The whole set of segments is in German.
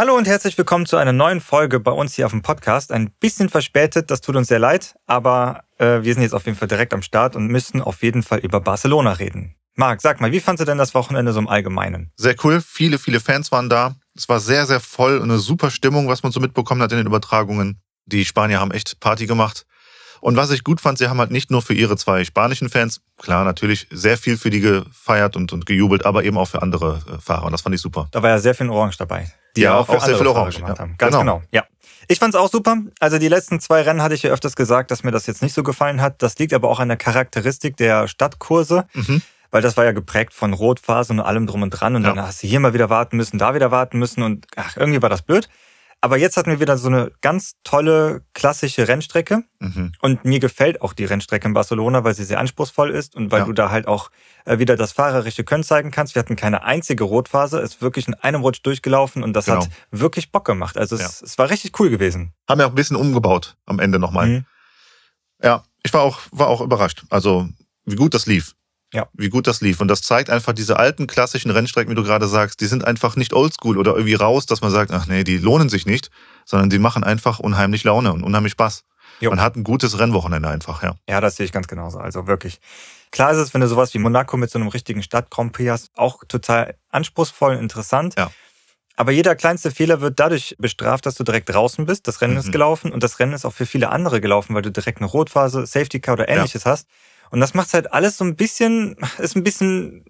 Hallo und herzlich willkommen zu einer neuen Folge bei uns hier auf dem Podcast. Ein bisschen verspätet, das tut uns sehr leid, aber äh, wir sind jetzt auf jeden Fall direkt am Start und müssen auf jeden Fall über Barcelona reden. Marc, sag mal, wie fandst du denn das Wochenende so im Allgemeinen? Sehr cool, viele, viele Fans waren da. Es war sehr, sehr voll und eine super Stimmung, was man so mitbekommen hat in den Übertragungen. Die Spanier haben echt Party gemacht. Und was ich gut fand, sie haben halt nicht nur für ihre zwei spanischen Fans, klar, natürlich sehr viel für die gefeiert und, und gejubelt, aber eben auch für andere äh, Fahrer. Und das fand ich super. Da war ja sehr viel Orange dabei. Die ja, auch, auch sehr viel Orange gemacht ja. haben. Ganz genau. genau. Ja. Ich fand's auch super. Also die letzten zwei Rennen hatte ich ja öfters gesagt, dass mir das jetzt nicht so gefallen hat. Das liegt aber auch an der Charakteristik der Stadtkurse. Mhm weil das war ja geprägt von Rotphasen und allem drum und dran und ja. dann hast du hier mal wieder warten müssen, da wieder warten müssen und ach, irgendwie war das blöd. Aber jetzt hatten wir wieder so eine ganz tolle klassische Rennstrecke. Mhm. Und mir gefällt auch die Rennstrecke in Barcelona, weil sie sehr anspruchsvoll ist und weil ja. du da halt auch äh, wieder das fahrerische Können zeigen kannst. Wir hatten keine einzige Rotphase, ist wirklich in einem Rutsch durchgelaufen und das genau. hat wirklich Bock gemacht. Also es, ja. es, war richtig cool gewesen. Haben wir auch ein bisschen umgebaut am Ende nochmal. Mhm. Ja, ich war auch, war auch überrascht. Also wie gut das lief ja. wie gut das lief. Und das zeigt einfach diese alten klassischen Rennstrecken, wie du gerade sagst, die sind einfach nicht oldschool oder irgendwie raus, dass man sagt, ach nee, die lohnen sich nicht, sondern die machen einfach unheimlich Laune und unheimlich Spaß. Jo. Man hat ein gutes Rennwochenende einfach, ja. Ja, das sehe ich ganz genauso. Also wirklich. Klar ist es, wenn du sowas wie Monaco mit so einem richtigen Stadt Grand Prix hast, auch total anspruchsvoll und interessant. Ja. Aber jeder kleinste Fehler wird dadurch bestraft, dass du direkt draußen bist. Das Rennen mhm. ist gelaufen und das Rennen ist auch für viele andere gelaufen, weil du direkt eine Rotphase, Safety Car oder ähnliches ja. hast. Und das macht halt alles so ein bisschen, ist ein bisschen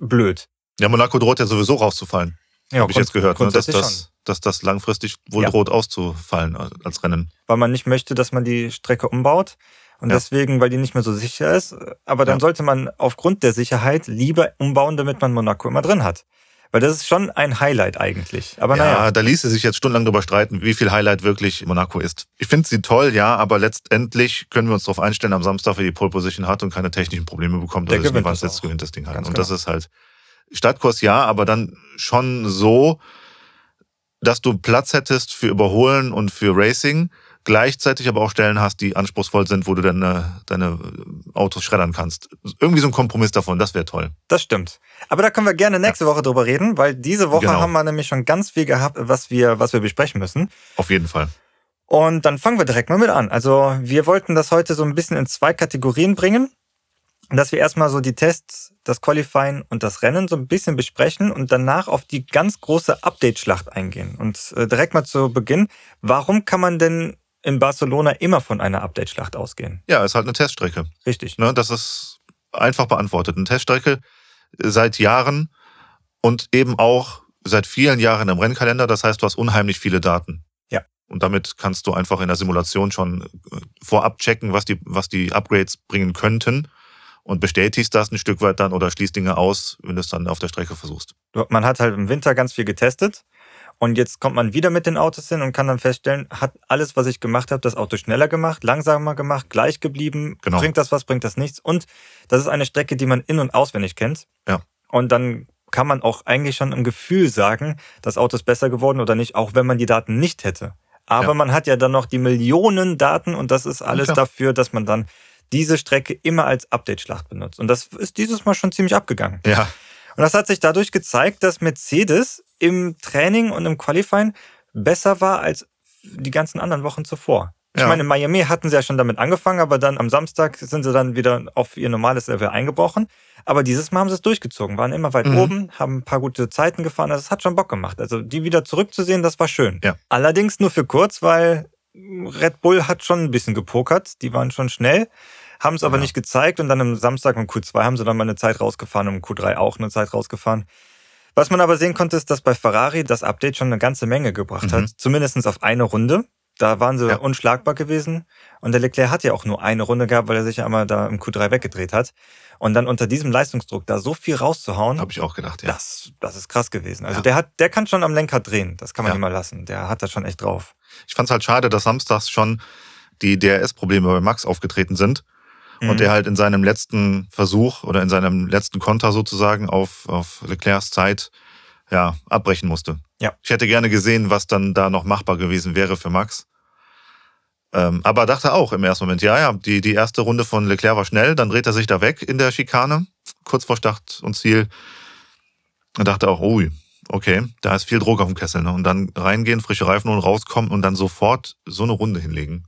blöd. Ja, Monaco droht ja sowieso rauszufallen. Ja, Habe ich jetzt gehört, ne? dass, das, dass das langfristig wohl ja. droht auszufallen als Rennen. Weil man nicht möchte, dass man die Strecke umbaut. Und ja. deswegen, weil die nicht mehr so sicher ist. Aber dann ja. sollte man aufgrund der Sicherheit lieber umbauen, damit man Monaco immer drin hat. Weil das ist schon ein Highlight eigentlich. Aber ja, naja. da ließe sich jetzt stundenlang darüber streiten, wie viel Highlight wirklich Monaco ist. Ich finde sie toll, ja, aber letztendlich können wir uns darauf einstellen, am Samstag, wer die Pole Position hat und keine technischen Probleme bekommt, der gewinnt was jetzt gewinnt das Ding halt. Ganz und genau. das ist halt Stadtkurs ja, aber dann schon so, dass du Platz hättest für Überholen und für Racing gleichzeitig aber auch Stellen hast, die anspruchsvoll sind, wo du deine, deine Autos schreddern kannst. Irgendwie so ein Kompromiss davon, das wäre toll. Das stimmt. Aber da können wir gerne nächste ja. Woche drüber reden, weil diese Woche genau. haben wir nämlich schon ganz viel gehabt, was wir, was wir besprechen müssen. Auf jeden Fall. Und dann fangen wir direkt mal mit an. Also wir wollten das heute so ein bisschen in zwei Kategorien bringen. Dass wir erstmal so die Tests, das Qualifying und das Rennen so ein bisschen besprechen und danach auf die ganz große Update-Schlacht eingehen. Und äh, direkt mal zu Beginn, warum kann man denn in Barcelona immer von einer Update-Schlacht ausgehen. Ja, ist halt eine Teststrecke. Richtig. Ne, das ist einfach beantwortet. Eine Teststrecke seit Jahren und eben auch seit vielen Jahren im Rennkalender. Das heißt, du hast unheimlich viele Daten. Ja. Und damit kannst du einfach in der Simulation schon äh, vorab checken, was die, was die Upgrades bringen könnten und bestätigst das ein Stück weit dann oder schließt Dinge aus, wenn du es dann auf der Strecke versuchst. Man hat halt im Winter ganz viel getestet und jetzt kommt man wieder mit den Autos hin und kann dann feststellen, hat alles, was ich gemacht habe, das Auto schneller gemacht, langsamer gemacht, gleich geblieben, genau. bringt das was, bringt das nichts. Und das ist eine Strecke, die man in- und auswendig kennt. Ja. Und dann kann man auch eigentlich schon im Gefühl sagen, das Auto ist besser geworden oder nicht, auch wenn man die Daten nicht hätte. Aber ja. man hat ja dann noch die Millionen Daten und das ist alles ja. dafür, dass man dann diese Strecke immer als Update-Schlacht benutzt. Und das ist dieses Mal schon ziemlich abgegangen. Ja. Und das hat sich dadurch gezeigt, dass Mercedes im Training und im Qualifying besser war als die ganzen anderen Wochen zuvor. Ich ja. meine, in Miami hatten sie ja schon damit angefangen, aber dann am Samstag sind sie dann wieder auf ihr normales Level eingebrochen. Aber dieses Mal haben sie es durchgezogen, waren immer weit mhm. oben, haben ein paar gute Zeiten gefahren. Also es hat schon Bock gemacht. Also die wieder zurückzusehen, das war schön. Ja. Allerdings nur für kurz, weil Red Bull hat schon ein bisschen gepokert. Die waren schon schnell, haben es aber ja. nicht gezeigt. Und dann am Samstag im Q2 haben sie dann mal eine Zeit rausgefahren und im Q3 auch eine Zeit rausgefahren. Was man aber sehen konnte, ist, dass bei Ferrari das Update schon eine ganze Menge gebracht mhm. hat. Zumindest auf eine Runde. Da waren sie ja. unschlagbar gewesen. Und der Leclerc hat ja auch nur eine Runde gehabt, weil er sich ja einmal da im Q3 weggedreht hat. Und dann unter diesem Leistungsdruck da so viel rauszuhauen. Habe ich auch gedacht, ja. Das, das ist krass gewesen. Also ja. der hat, der kann schon am Lenker drehen. Das kann man ja. nicht mal lassen. Der hat das schon echt drauf. Ich fand es halt schade, dass samstags schon die DRS-Probleme bei Max aufgetreten sind mhm. und der halt in seinem letzten Versuch oder in seinem letzten Konter sozusagen auf, auf Leclercs Zeit ja, abbrechen musste. Ja. Ich hätte gerne gesehen, was dann da noch machbar gewesen wäre für Max. Ähm, aber dachte auch im ersten Moment, ja, ja, die, die erste Runde von Leclerc war schnell, dann dreht er sich da weg in der Schikane, kurz vor Start und Ziel. Und dachte auch, ui, okay, da ist viel Druck auf dem Kessel. Ne? Und dann reingehen, frische Reifen und rauskommen und dann sofort so eine Runde hinlegen.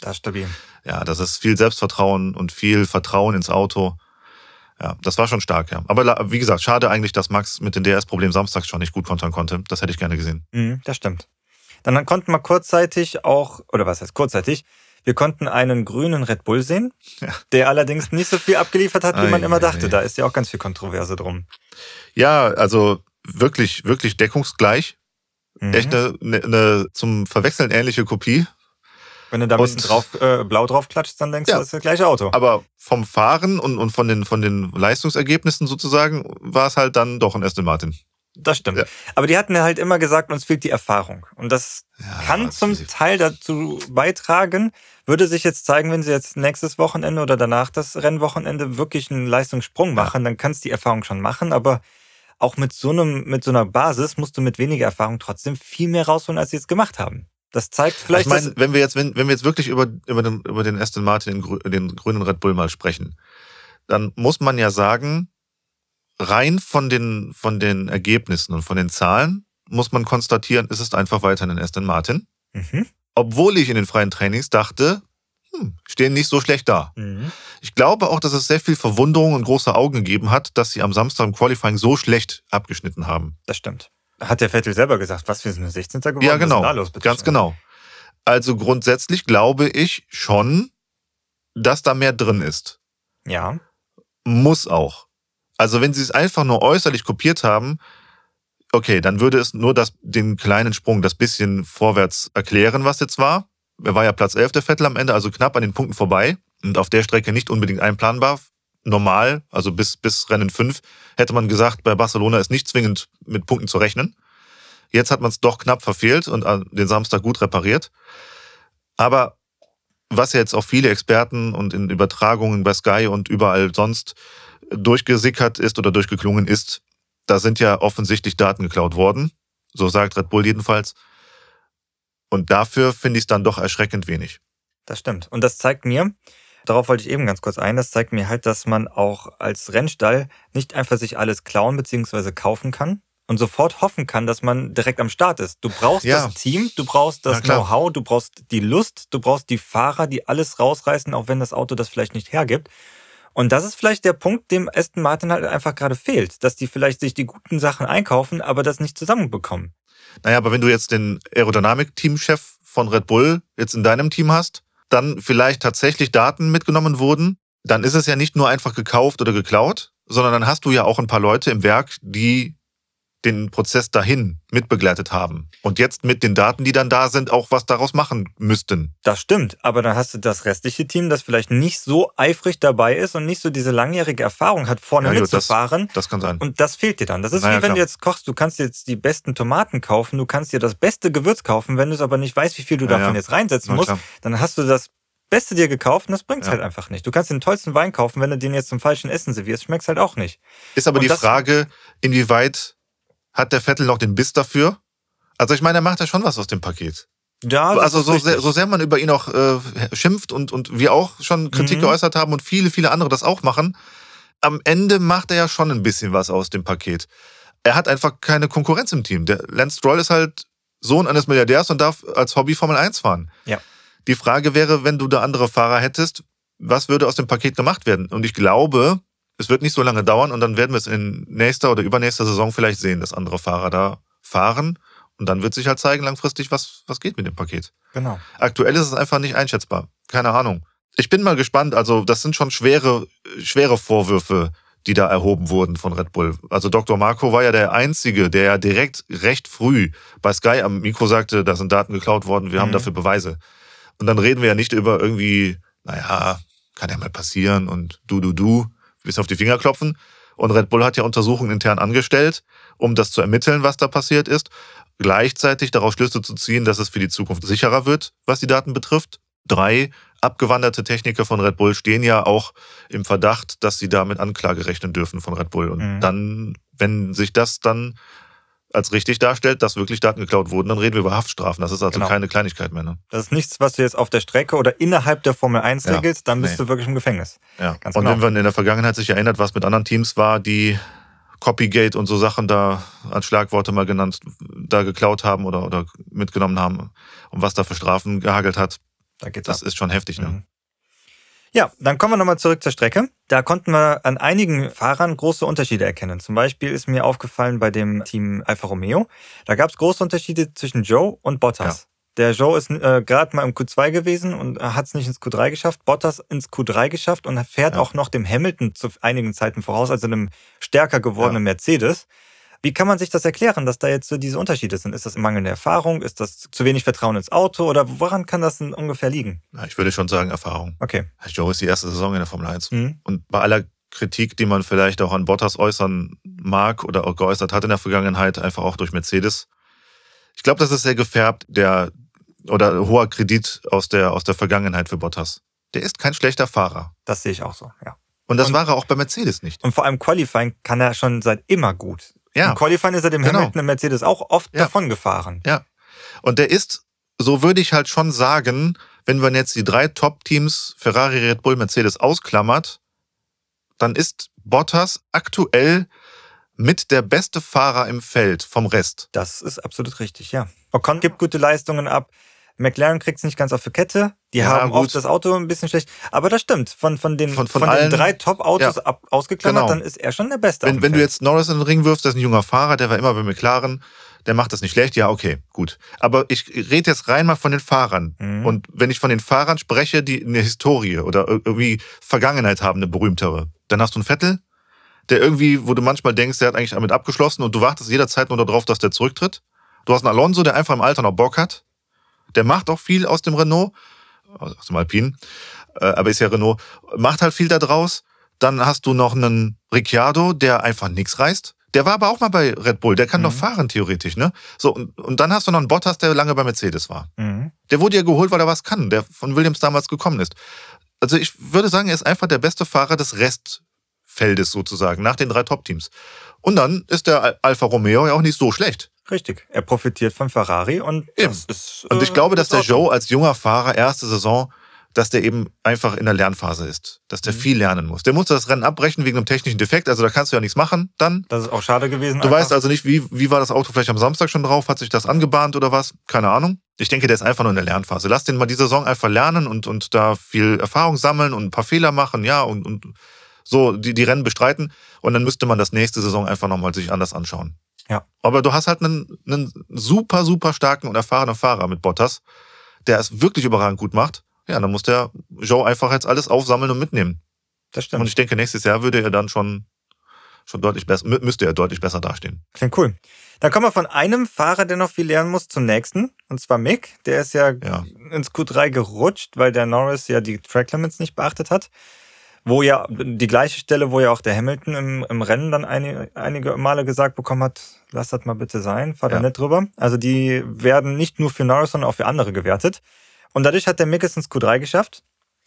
Das ist stabil. Ja, das ist viel Selbstvertrauen und viel Vertrauen ins Auto. Ja, das war schon stark, ja. Aber wie gesagt, schade eigentlich, dass Max mit dem DS-Problem samstags schon nicht gut kontern konnte. Das hätte ich gerne gesehen. Mhm, das stimmt. Dann konnten wir kurzzeitig auch, oder was heißt kurzzeitig, wir konnten einen grünen Red Bull sehen, ja. der allerdings nicht so viel abgeliefert hat, wie man immer dachte. Da ist ja auch ganz viel Kontroverse drum. Ja, also wirklich, wirklich deckungsgleich. Mhm. Echt eine, eine, eine zum Verwechseln ähnliche Kopie. Wenn du da ein bisschen drauf, äh, blau drauf klatscht, dann denkst ja, du, das ist das gleiche Auto. Aber vom Fahren und, und von, den, von den Leistungsergebnissen sozusagen war es halt dann doch ein Aston Martin. Das stimmt. Ja. Aber die hatten ja halt immer gesagt, uns fehlt die Erfahrung. Und das ja, kann zum Teil dazu beitragen, würde sich jetzt zeigen, wenn sie jetzt nächstes Wochenende oder danach das Rennwochenende wirklich einen Leistungssprung machen, dann kannst du die Erfahrung schon machen. Aber auch mit so, einem, mit so einer Basis musst du mit weniger Erfahrung trotzdem viel mehr rausholen, als sie jetzt gemacht haben. Das zeigt vielleicht. Ich meine, wenn wir jetzt, wenn, wenn wir jetzt wirklich über, über, den, über den Aston Martin, den, den grünen Red Bull mal sprechen, dann muss man ja sagen, rein von den, von den Ergebnissen und von den Zahlen muss man konstatieren, es ist einfach weiterhin ein Aston Martin. Mhm. Obwohl ich in den freien Trainings dachte, hm, stehen nicht so schlecht da. Mhm. Ich glaube auch, dass es sehr viel Verwunderung und große Augen gegeben hat, dass sie am Samstag im Qualifying so schlecht abgeschnitten haben. Das stimmt. Hat der Vettel selber gesagt, was wir sind 16. geworden? Ja, genau. Los, Ganz genau. Also grundsätzlich glaube ich schon, dass da mehr drin ist. Ja. Muss auch. Also wenn sie es einfach nur äußerlich kopiert haben, okay, dann würde es nur das, den kleinen Sprung, das bisschen vorwärts erklären, was jetzt war. Er war ja Platz 11 der Vettel am Ende, also knapp an den Punkten vorbei und auf der Strecke nicht unbedingt einplanbar. Normal, also bis, bis Rennen 5, hätte man gesagt, bei Barcelona ist nicht zwingend mit Punkten zu rechnen. Jetzt hat man es doch knapp verfehlt und den Samstag gut repariert. Aber was jetzt auch viele Experten und in Übertragungen bei Sky und überall sonst durchgesickert ist oder durchgeklungen ist, da sind ja offensichtlich Daten geklaut worden. So sagt Red Bull jedenfalls. Und dafür finde ich es dann doch erschreckend wenig. Das stimmt. Und das zeigt mir, darauf wollte ich eben ganz kurz ein, das zeigt mir halt, dass man auch als Rennstall nicht einfach sich alles klauen bzw. kaufen kann und sofort hoffen kann, dass man direkt am Start ist. Du brauchst ja. das Team, du brauchst das Know-how, du brauchst die Lust, du brauchst die Fahrer, die alles rausreißen, auch wenn das Auto das vielleicht nicht hergibt. Und das ist vielleicht der Punkt, dem Aston Martin halt einfach gerade fehlt, dass die vielleicht sich die guten Sachen einkaufen, aber das nicht zusammenbekommen. Naja, aber wenn du jetzt den Aerodynamik-Teamchef von Red Bull jetzt in deinem Team hast, dann vielleicht tatsächlich Daten mitgenommen wurden, dann ist es ja nicht nur einfach gekauft oder geklaut, sondern dann hast du ja auch ein paar Leute im Werk, die den Prozess dahin mitbegleitet haben und jetzt mit den Daten, die dann da sind, auch was daraus machen müssten. Das stimmt, aber dann hast du das restliche Team, das vielleicht nicht so eifrig dabei ist und nicht so diese langjährige Erfahrung hat, vorne ja, mitzufahren. Das, das, kann sein. Und das fehlt dir dann. Das ist naja, wie wenn klar. du jetzt kochst, du kannst jetzt die besten Tomaten kaufen, du kannst dir das beste Gewürz kaufen, wenn du es aber nicht weißt, wie viel du davon ja. jetzt reinsetzen musst, dann hast du das Beste dir gekauft und das bringt's ja. halt einfach nicht. Du kannst den tollsten Wein kaufen, wenn du den jetzt zum falschen Essen servierst, schmeckt's halt auch nicht. Ist aber und die Frage, inwieweit hat der Vettel noch den Biss dafür? Also ich meine, er macht ja schon was aus dem Paket. Ja, also so sehr, so sehr man über ihn auch äh, schimpft und, und wir auch schon Kritik mhm. geäußert haben und viele, viele andere das auch machen, am Ende macht er ja schon ein bisschen was aus dem Paket. Er hat einfach keine Konkurrenz im Team. Der Lance Stroll ist halt Sohn eines Milliardärs und darf als Hobby Formel 1 fahren. Ja. Die Frage wäre, wenn du da andere Fahrer hättest, was würde aus dem Paket gemacht werden? Und ich glaube, es wird nicht so lange dauern und dann werden wir es in nächster oder übernächster Saison vielleicht sehen, dass andere Fahrer da fahren. Und dann wird sich halt zeigen langfristig, was, was geht mit dem Paket. Genau. Aktuell ist es einfach nicht einschätzbar. Keine Ahnung. Ich bin mal gespannt. Also, das sind schon schwere, schwere Vorwürfe, die da erhoben wurden von Red Bull. Also, Dr. Marco war ja der Einzige, der ja direkt recht früh bei Sky am Mikro sagte, da sind Daten geklaut worden, wir mhm. haben dafür Beweise. Und dann reden wir ja nicht über irgendwie, naja, kann ja mal passieren und du, du, du, bis auf die Finger klopfen. Und Red Bull hat ja Untersuchungen intern angestellt, um das zu ermitteln, was da passiert ist. Gleichzeitig daraus Schlüsse zu ziehen, dass es für die Zukunft sicherer wird, was die Daten betrifft. Drei abgewanderte Techniker von Red Bull stehen ja auch im Verdacht, dass sie da mit Anklage rechnen dürfen von Red Bull. Und mhm. dann, wenn sich das dann als richtig darstellt, dass wirklich Daten geklaut wurden, dann reden wir über Haftstrafen. Das ist also genau. keine Kleinigkeit mehr. Ne? Das ist nichts, was du jetzt auf der Strecke oder innerhalb der Formel 1 ja, regelst, dann bist nee. du wirklich im Gefängnis. Ja. Ganz Und genau. wenn man in der Vergangenheit sich erinnert, was mit anderen Teams war, die Copygate und so Sachen da als Schlagworte mal genannt, da geklaut haben oder, oder mitgenommen haben und was da für Strafen gehagelt hat. Da das ab. ist schon heftig, ne? Mhm. Ja, dann kommen wir nochmal zurück zur Strecke. Da konnten wir an einigen Fahrern große Unterschiede erkennen. Zum Beispiel ist mir aufgefallen bei dem Team Alfa Romeo, da gab es große Unterschiede zwischen Joe und Bottas. Ja. Der Joe ist äh, gerade mal im Q2 gewesen und hat es nicht ins Q3 geschafft. Bottas ins Q3 geschafft und fährt ja. auch noch dem Hamilton zu einigen Zeiten voraus, also einem stärker gewordenen ja. Mercedes. Wie kann man sich das erklären, dass da jetzt so diese Unterschiede sind? Ist das mangelnde Erfahrung? Ist das zu wenig Vertrauen ins Auto? Oder woran kann das denn ungefähr liegen? Ja, ich würde schon sagen Erfahrung. Okay. Joe ist die erste Saison in der Formel 1. Mhm. Und bei aller Kritik, die man vielleicht auch an Bottas äußern mag oder auch geäußert hat in der Vergangenheit, einfach auch durch Mercedes. Ich glaube, das ist sehr gefärbt, der oder hoher Kredit aus der, aus der Vergangenheit für Bottas. Der ist kein schlechter Fahrer. Das sehe ich auch so, ja. Und das und, war er auch bei Mercedes nicht. Und vor allem Qualifying kann er schon seit immer gut. Ja. Im Qualifying ist er dem genau. Hamilton im Mercedes auch oft ja. davon gefahren. Ja. Und der ist, so würde ich halt schon sagen, wenn man jetzt die drei Top-Teams, Ferrari, Red Bull, Mercedes ausklammert, dann ist Bottas aktuell mit der beste Fahrer im Feld vom Rest. Das ist absolut richtig, ja. Ocon gibt gute Leistungen ab. McLaren kriegt es nicht ganz auf die Kette. Die ja, haben gut. oft das Auto ein bisschen schlecht. Aber das stimmt. Von, von den, von, von, von allen, den drei Top-Autos ja, ausgeklammert, genau. dann ist er schon der Beste. Wenn, wenn du jetzt Norris in den Ring wirfst, das ist ein junger Fahrer, der war immer bei McLaren, der macht das nicht schlecht. Ja, okay, gut. Aber ich rede jetzt rein mal von den Fahrern. Mhm. Und wenn ich von den Fahrern spreche, die eine Historie oder irgendwie Vergangenheit haben, eine berühmtere, dann hast du einen Vettel, der irgendwie, wo du manchmal denkst, der hat eigentlich damit abgeschlossen und du wartest jederzeit nur darauf, dass der zurücktritt. Du hast einen Alonso, der einfach im Alter noch Bock hat. Der macht auch viel aus dem Renault, aus dem Alpine, äh, aber ist ja Renault, macht halt viel da draus. Dann hast du noch einen Ricciardo, der einfach nichts reißt. Der war aber auch mal bei Red Bull, der kann mhm. doch fahren theoretisch, ne? So, und, und dann hast du noch einen Bottas, der lange bei Mercedes war. Mhm. Der wurde ja geholt, weil er was kann, der von Williams damals gekommen ist. Also ich würde sagen, er ist einfach der beste Fahrer des Restfeldes sozusagen, nach den drei Top-Teams. Und dann ist der Alfa Romeo ja auch nicht so schlecht. Richtig. Er profitiert von Ferrari und Eben. Ist, und ich glaube, dass der Joe als junger Fahrer erste Saison, dass der eben einfach in der Lernphase ist, dass der mhm. viel lernen muss. Der musste das Rennen abbrechen wegen einem technischen Defekt, also da kannst du ja nichts machen dann. Das ist auch schade gewesen. Du einfach. weißt also nicht, wie, wie war das Auto vielleicht am Samstag schon drauf, hat sich das angebahnt oder was? Keine Ahnung. Ich denke, der ist einfach nur in der Lernphase. Lass den mal die Saison einfach lernen und, und da viel Erfahrung sammeln und ein paar Fehler machen, ja, und, und so die, die Rennen bestreiten. Und dann müsste man das nächste Saison einfach nochmal sich anders anschauen. Ja. Aber du hast halt einen, einen super, super starken und erfahrenen Fahrer mit Bottas, der es wirklich überragend gut macht. Ja, dann muss der Joe einfach jetzt alles aufsammeln und mitnehmen. Das stimmt. Und ich denke, nächstes Jahr würde er dann schon, schon deutlich besser, müsste er deutlich besser dastehen. Klingt cool. Dann kommen wir von einem Fahrer, der noch viel lernen muss, zum nächsten. Und zwar Mick. Der ist ja, ja. ins Q3 gerutscht, weil der Norris ja die Track Limits nicht beachtet hat wo ja die gleiche Stelle, wo ja auch der Hamilton im, im Rennen dann einige, einige Male gesagt bekommen hat, lass das mal bitte sein, fahr ja. da nicht drüber. Also die werden nicht nur für Norris, sondern auch für andere gewertet. Und dadurch hat der Mick es ins Q3 geschafft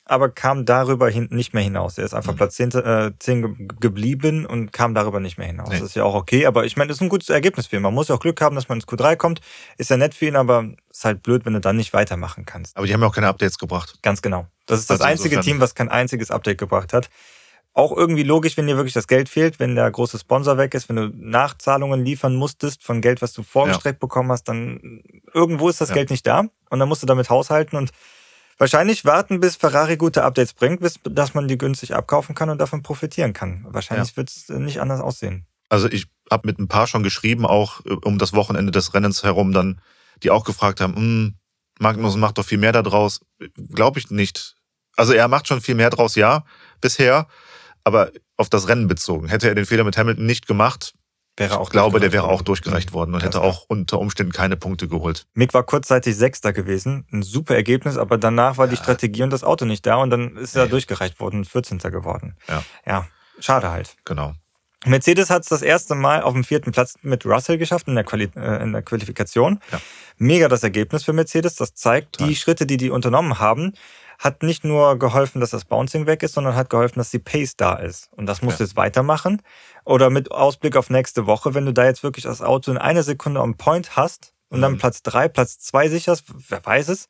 aber kam darüber hin nicht mehr hinaus. Er ist einfach mhm. Platz 10, äh, 10 geblieben und kam darüber nicht mehr hinaus. Nee. Das ist ja auch okay, aber ich meine, das ist ein gutes Ergebnis für ihn. Man muss ja auch Glück haben, dass man ins Q3 kommt. Ist ja nett für ihn, aber ist halt blöd, wenn du dann nicht weitermachen kannst. Aber die haben ja auch keine Updates gebracht. Ganz genau. Das ist das also einzige Team, was kein einziges Update gebracht hat. Auch irgendwie logisch, wenn dir wirklich das Geld fehlt, wenn der große Sponsor weg ist, wenn du Nachzahlungen liefern musstest von Geld, was du vorgestreckt ja. bekommen hast, dann irgendwo ist das ja. Geld nicht da und dann musst du damit haushalten und Wahrscheinlich warten, bis Ferrari gute Updates bringt, bis dass man die günstig abkaufen kann und davon profitieren kann. Wahrscheinlich ja. wird es nicht anders aussehen. Also ich habe mit ein paar schon geschrieben, auch äh, um das Wochenende des Rennens herum, dann, die auch gefragt haben, hm, Magnus macht doch viel mehr da draus. Glaube ich nicht. Also er macht schon viel mehr draus, ja, bisher, aber auf das Rennen bezogen. Hätte er den Fehler mit Hamilton nicht gemacht, Wäre auch ich glaube, der wäre auch durchgereicht worden und hätte auch unter Umständen keine Punkte geholt. Mick war kurzzeitig Sechster gewesen. Ein super Ergebnis, aber danach war ja. die Strategie und das Auto nicht da und dann ist er ja. durchgereicht worden, 14. geworden. Ja. Ja, schade halt. Genau. Mercedes hat es das erste Mal auf dem vierten Platz mit Russell geschafft in der, Quali äh, in der Qualifikation. Ja. Mega das Ergebnis für Mercedes. Das zeigt Total. die Schritte, die die unternommen haben hat nicht nur geholfen, dass das Bouncing weg ist, sondern hat geholfen, dass die Pace da ist. Und das musst ja. du jetzt weitermachen. Oder mit Ausblick auf nächste Woche, wenn du da jetzt wirklich das Auto in einer Sekunde on point hast und mhm. dann Platz drei, Platz zwei sicherst, wer weiß es,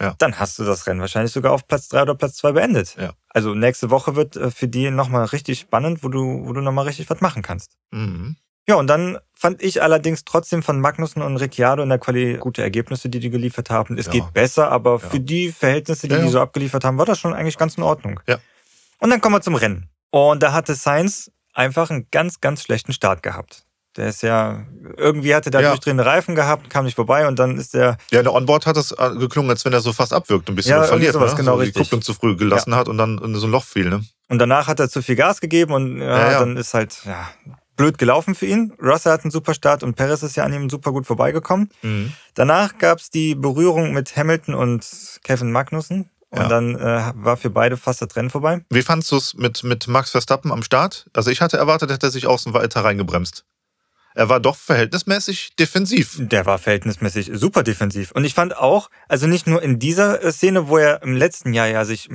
ja. dann hast du das Rennen wahrscheinlich sogar auf Platz 3 oder Platz 2 beendet. Ja. Also nächste Woche wird äh, für die nochmal richtig spannend, wo du, wo du nochmal richtig was machen kannst. Mhm. Ja, und dann fand ich allerdings trotzdem von Magnussen und Ricciardo in der Quali gute Ergebnisse, die die geliefert haben. Es ja. geht besser, aber für die Verhältnisse, die die so abgeliefert haben, war das schon eigentlich ganz in Ordnung. Ja. Und dann kommen wir zum Rennen. Und da hatte Sainz einfach einen ganz, ganz schlechten Start gehabt. Der ist ja, irgendwie hatte der ja. durchdrehende Reifen gehabt, kam nicht vorbei und dann ist der. Ja, der Onboard hat es äh, geklungen, als wenn er so fast abwirkt, ein bisschen ja, verliert, sowas, ne? genau so die Kupplung zu früh gelassen ja. hat und dann in so ein Loch fiel, ne? Und danach hat er zu viel Gas gegeben und ja, ja, dann ist halt, ja, blöd gelaufen für ihn. Russell hat einen super Start und Perez ist ja an ihm super gut vorbeigekommen. Mhm. Danach gab es die Berührung mit Hamilton und Kevin Magnussen. Und ja. dann äh, war für beide fast das Rennen vorbei. Wie fandst du es mit, mit Max Verstappen am Start? Also ich hatte erwartet, hätte er sich außen weiter reingebremst. Er war doch verhältnismäßig defensiv. Der war verhältnismäßig super defensiv. Und ich fand auch, also nicht nur in dieser äh, Szene, wo er im letzten Jahr ja sich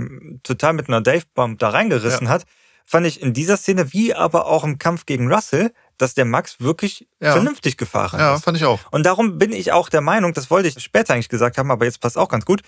total mit einer Dave-Bomb da reingerissen ja. hat, fand ich in dieser Szene, wie aber auch im Kampf gegen Russell, dass der Max wirklich ja. vernünftig gefahren ja, ist. Ja, fand ich auch. Und darum bin ich auch der Meinung, das wollte ich später eigentlich gesagt haben, aber jetzt passt auch ganz gut,